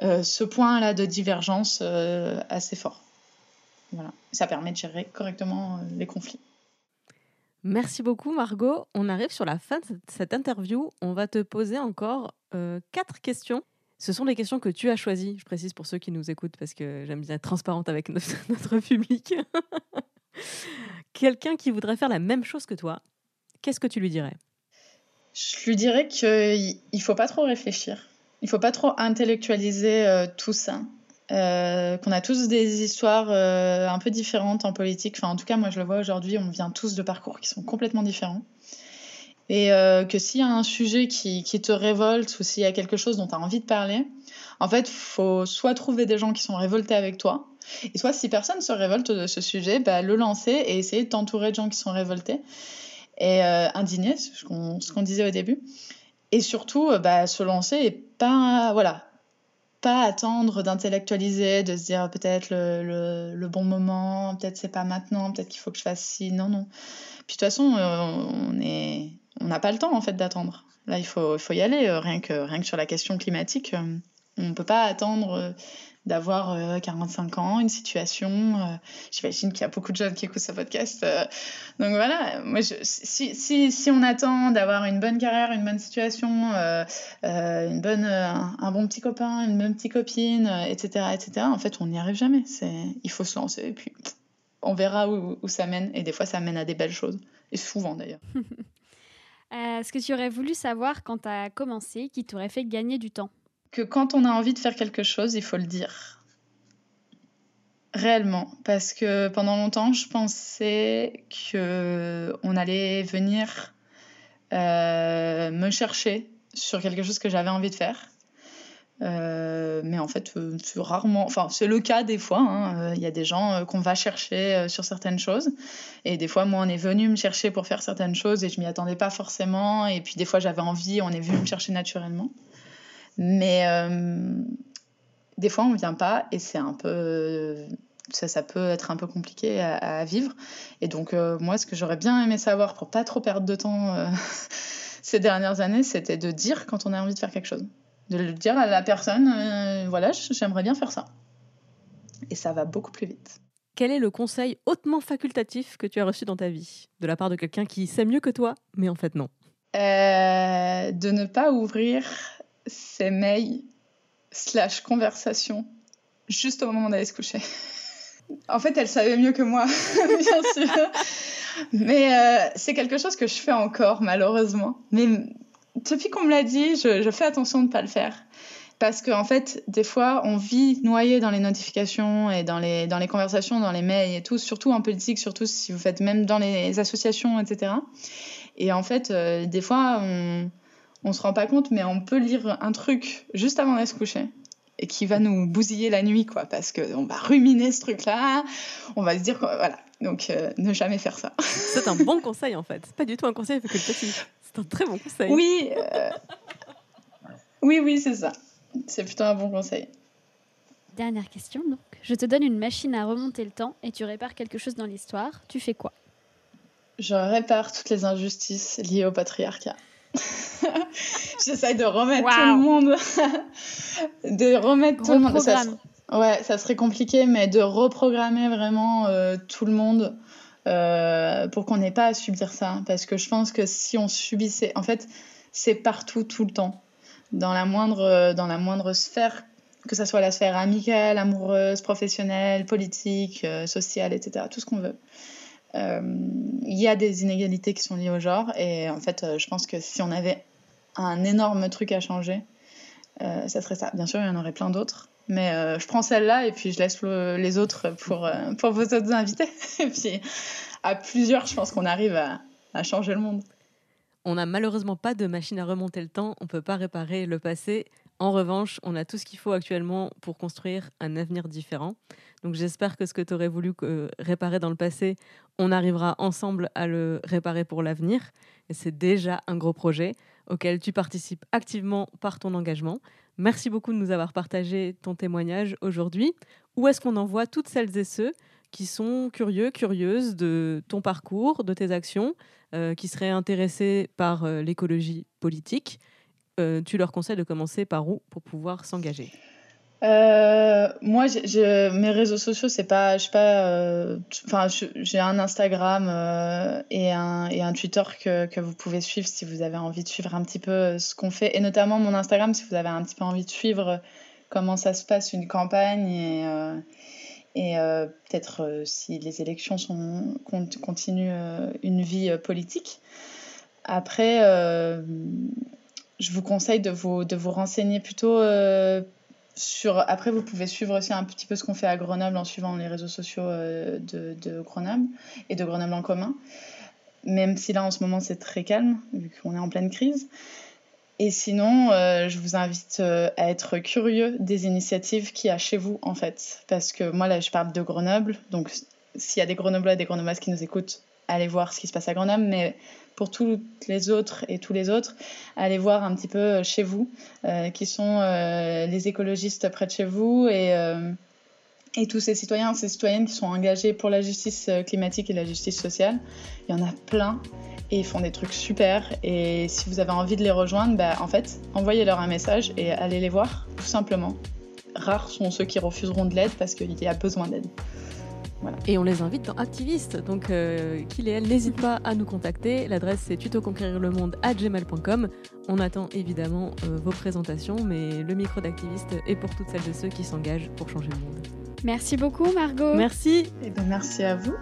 ce point-là de divergence assez fort. Voilà. Ça permet de gérer correctement les conflits. Merci beaucoup Margot. On arrive sur la fin de cette interview. On va te poser encore euh, quatre questions. Ce sont des questions que tu as choisies, je précise pour ceux qui nous écoutent parce que j'aime bien être transparente avec notre, <laughs> notre public. <laughs> Quelqu'un qui voudrait faire la même chose que toi, qu'est-ce que tu lui dirais? Je lui dirais qu'il ne faut pas trop réfléchir. Il ne faut pas trop intellectualiser euh, tout ça. Euh, qu'on a tous des histoires euh, un peu différentes en politique. Enfin, en tout cas, moi, je le vois aujourd'hui, on vient tous de parcours qui sont complètement différents. Et euh, que s'il y a un sujet qui, te révolte ou s'il y a quelque chose dont tu as envie de parler, en fait, faut soit trouver des gens qui sont révoltés avec toi, et soit si personne se révolte de ce sujet, bah, le lancer et essayer de t'entourer de gens qui sont révoltés et euh, indignés, ce qu'on disait au début. Et surtout, euh, bah, se lancer et pas, voilà, pas attendre d'intellectualiser, de se dire peut-être le, bon moment, peut-être c'est pas maintenant, peut-être qu'il faut que je fasse ci. Non, non. Puis de toute façon, euh, on est, on n'a pas le temps en fait d'attendre. Là, il faut, faut y aller. Euh, rien que, rien que sur la question climatique, euh, on ne peut pas attendre euh, d'avoir euh, 45 ans, une situation. J'imagine qu'il y a beaucoup de jeunes qui écoutent ce podcast. donc voilà, moi, si, si, si on attend d'avoir une bonne carrière, une bonne situation, une bonne, un, bon petit copain, une bonne petite copine, etc., etc., en fait, on n'y arrive jamais. Il faut se lancer et puis on verra où, où ça mène. Et des fois, ça mène à des belles choses. Et souvent d'ailleurs. <laughs> Euh, ce que tu aurais voulu savoir quand tu as commencé, qui t'aurait fait gagner du temps que quand on a envie de faire quelque chose, il faut le dire. Réellement. Parce que pendant longtemps, je pensais que on allait venir euh, me chercher sur quelque chose que j'avais envie de faire. Euh, mais en fait, euh, c'est rarement, enfin, c'est le cas des fois. hein. Il y a des gens euh, qu'on va chercher euh, sur certaines choses. Et des fois, moi, on est venu me chercher pour faire certaines choses et je m'y attendais pas forcément. Et puis, des fois, j'avais envie, on est venu me chercher naturellement. Mais euh, des fois, on vient pas et c'est un peu. Ça, ça peut être un peu compliqué à, à vivre. Et donc, euh, moi, ce que j'aurais bien aimé savoir pour pas trop perdre de temps euh, <laughs> ces dernières années, c'était de dire quand on a envie de faire quelque chose. De le dire à la personne euh, voilà, j'aimerais bien faire ça. Et ça va beaucoup plus vite. Quel est le conseil hautement facultatif que tu as reçu dans ta vie? De la part de quelqu'un qui sait mieux que toi, mais en fait non. Euh, de ne pas ouvrir ses mails slash conversations juste au moment d'aller se coucher. <laughs> En fait, elle savait mieux que moi, <laughs> bien sûr. Mais euh, c'est quelque chose que je fais encore, malheureusement. Mais depuis qu'on me l'a dit, je, fais attention de ne pas le faire. Parce qu'en en fait, des fois, on vit noyé dans les notifications et dans les, dans les conversations, dans les mails et tout, surtout en politique, surtout si vous faites même dans les associations, etc. Et en fait, euh, des fois, on on se rend pas compte, mais on peut lire un truc juste avant d'aller se coucher et qui va nous bousiller la nuit, quoi, parce qu'on va ruminer ce truc-là, on va se dire, voilà, donc euh, ne jamais faire ça. C'est un bon conseil en fait, pas du tout un conseil facultatif, c'est un très bon conseil. Oui, euh... oui, oui, c'est ça, c'est plutôt un bon conseil. Dernière question, donc. Je te donne une machine à remonter le temps et tu répares quelque chose dans l'histoire, tu fais quoi? Je répare toutes les injustices liées au patriarcat. <laughs> J'essaye de remettre wow. tout le monde. <laughs> de remettre tout le monde. Ça serait... Ouais, ça serait compliqué, mais de reprogrammer vraiment euh, tout le monde euh, pour qu'on n'ait pas à subir ça. Parce que je pense que si on subissait. En fait, c'est partout, tout le temps. Dans la moindre, dans la moindre sphère, que ce soit la sphère amicale, amoureuse, professionnelle, politique, euh, sociale, etc. Tout ce qu'on veut. Il euh, y a des inégalités qui sont liées au genre et en fait euh, je pense que si on avait un énorme truc à changer euh, ça serait ça bien sûr il y en aurait plein d'autres Mais euh, je prends celle-là et puis je laisse le- les autres pour, euh, pour vos autres invités. <laughs> et puis à plusieurs, je pense qu'on arrive à, à changer le monde. On n'a malheureusement pas de machine à remonter le temps, on ne peut pas réparer le passé. En revanche, on a tout ce qu'il faut actuellement pour construire un avenir différent. Donc j'espère que ce que tu aurais voulu euh, réparer dans le passé, on arrivera ensemble à le réparer pour l'avenir. Et c'est déjà un gros projet auquel tu participes activement par ton engagement. Merci beaucoup de nous avoir partagé ton témoignage aujourd'hui. Où est-ce qu'on envoie toutes celles et ceux qui sont curieux, curieuses de ton parcours, de tes actions, euh, qui seraient intéressés par euh, l'écologie politique? Euh, Tu leur conseilles de commencer par où pour pouvoir s'engager? Euh, moi, j'ai- mes réseaux sociaux, c'est pas, je sais pas, euh, enfin, je- j'ai un Instagram euh, et un et un Twitter que, que vous pouvez suivre si vous avez envie de suivre un petit peu ce qu'on fait, et notamment mon Instagram si vous avez un petit peu envie de suivre comment ça se passe une campagne et et peut-être si les élections sont con- continuent une vie politique. Après, je vous conseille de vous, de vous renseigner plutôt sur. Après, vous pouvez suivre aussi un petit peu ce qu'on fait à Grenoble en suivant les réseaux sociaux euh, de, de Grenoble et de Grenoble en commun. Même si là, en ce moment, c'est très calme, vu qu'on est en pleine crise. Et sinon, euh, je vous invite euh, à être curieux des initiatives qu'il y a chez vous, en fait. Parce que moi, là, je parle de Grenoble. Donc, s'il y a des Grenoblois et des Grenobloises qui nous écoutent, allez voir ce qui se passe à Grenoble. Mais pour toutes les autres et tous les autres, allez voir un petit peu euh, chez vous, euh, qui sont euh, les écologistes près de chez vous et, et tous ces citoyens, ces citoyennes qui sont engagés pour la justice climatique et la justice sociale. Il y en a plein et ils font des trucs super. Et si vous avez envie de les rejoindre, bah, en fait, envoyez-leur un message et allez les voir, tout simplement. Rares sont ceux qui refuseront de l'aide parce qu'il y a besoin d'aide. Voilà. Et on les invite dans Activiste. Donc, euh, qu'il et elle, n'hésite pas à nous contacter. L'adresse, c'est tutoconquérirlemonde.gmail.com. On attend évidemment euh, vos présentations, mais le micro d'Activiste est pour toutes celles et ceux qui s'engagent pour changer le monde. Merci beaucoup, Margot. Merci. Et ben, merci à vous.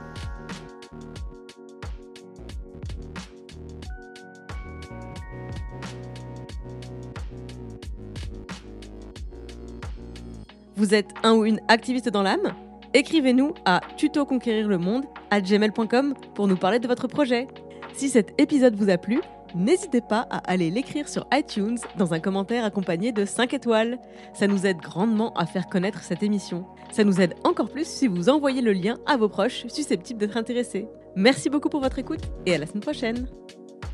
Vous êtes un ou une activiste dans l'âme? Écrivez-nous à tutoconquérirlemonde à gmail.com pour nous parler de votre projet. Si cet épisode vous a plu, n'hésitez pas à aller l'écrire sur iTunes dans un commentaire accompagné de 5 étoiles. Ça nous aide grandement à faire connaître cette émission. Ça nous aide encore plus si vous envoyez le lien à vos proches susceptibles d'être intéressés. Merci beaucoup pour votre écoute et à la semaine prochaine.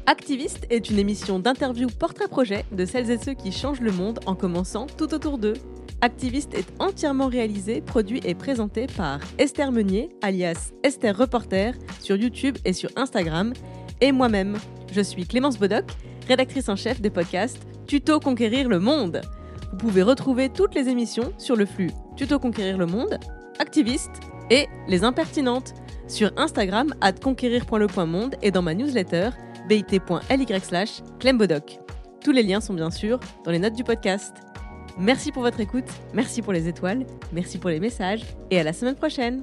Activiste est une émission d'interview portrait-projet de celles et ceux qui changent le monde en commençant tout autour d'eux. Activiste est entièrement réalisé, produit et présenté par Esther Meunier, alias Esther Reporter, sur YouTube et sur Instagram, et moi-même. Je suis Clémence Bodoc, rédactrice en chef des podcasts Tuto Conquérir le Monde. Vous pouvez retrouver toutes les émissions sur le flux Tuto Conquérir le Monde, Activiste et Les Impertinentes sur Instagram at conquérir.le.monde et dans ma newsletter bit.ly slash. Tous les liens sont bien sûr dans les notes du podcast. Merci pour votre écoute, merci pour les étoiles, merci pour les messages et à la semaine prochaine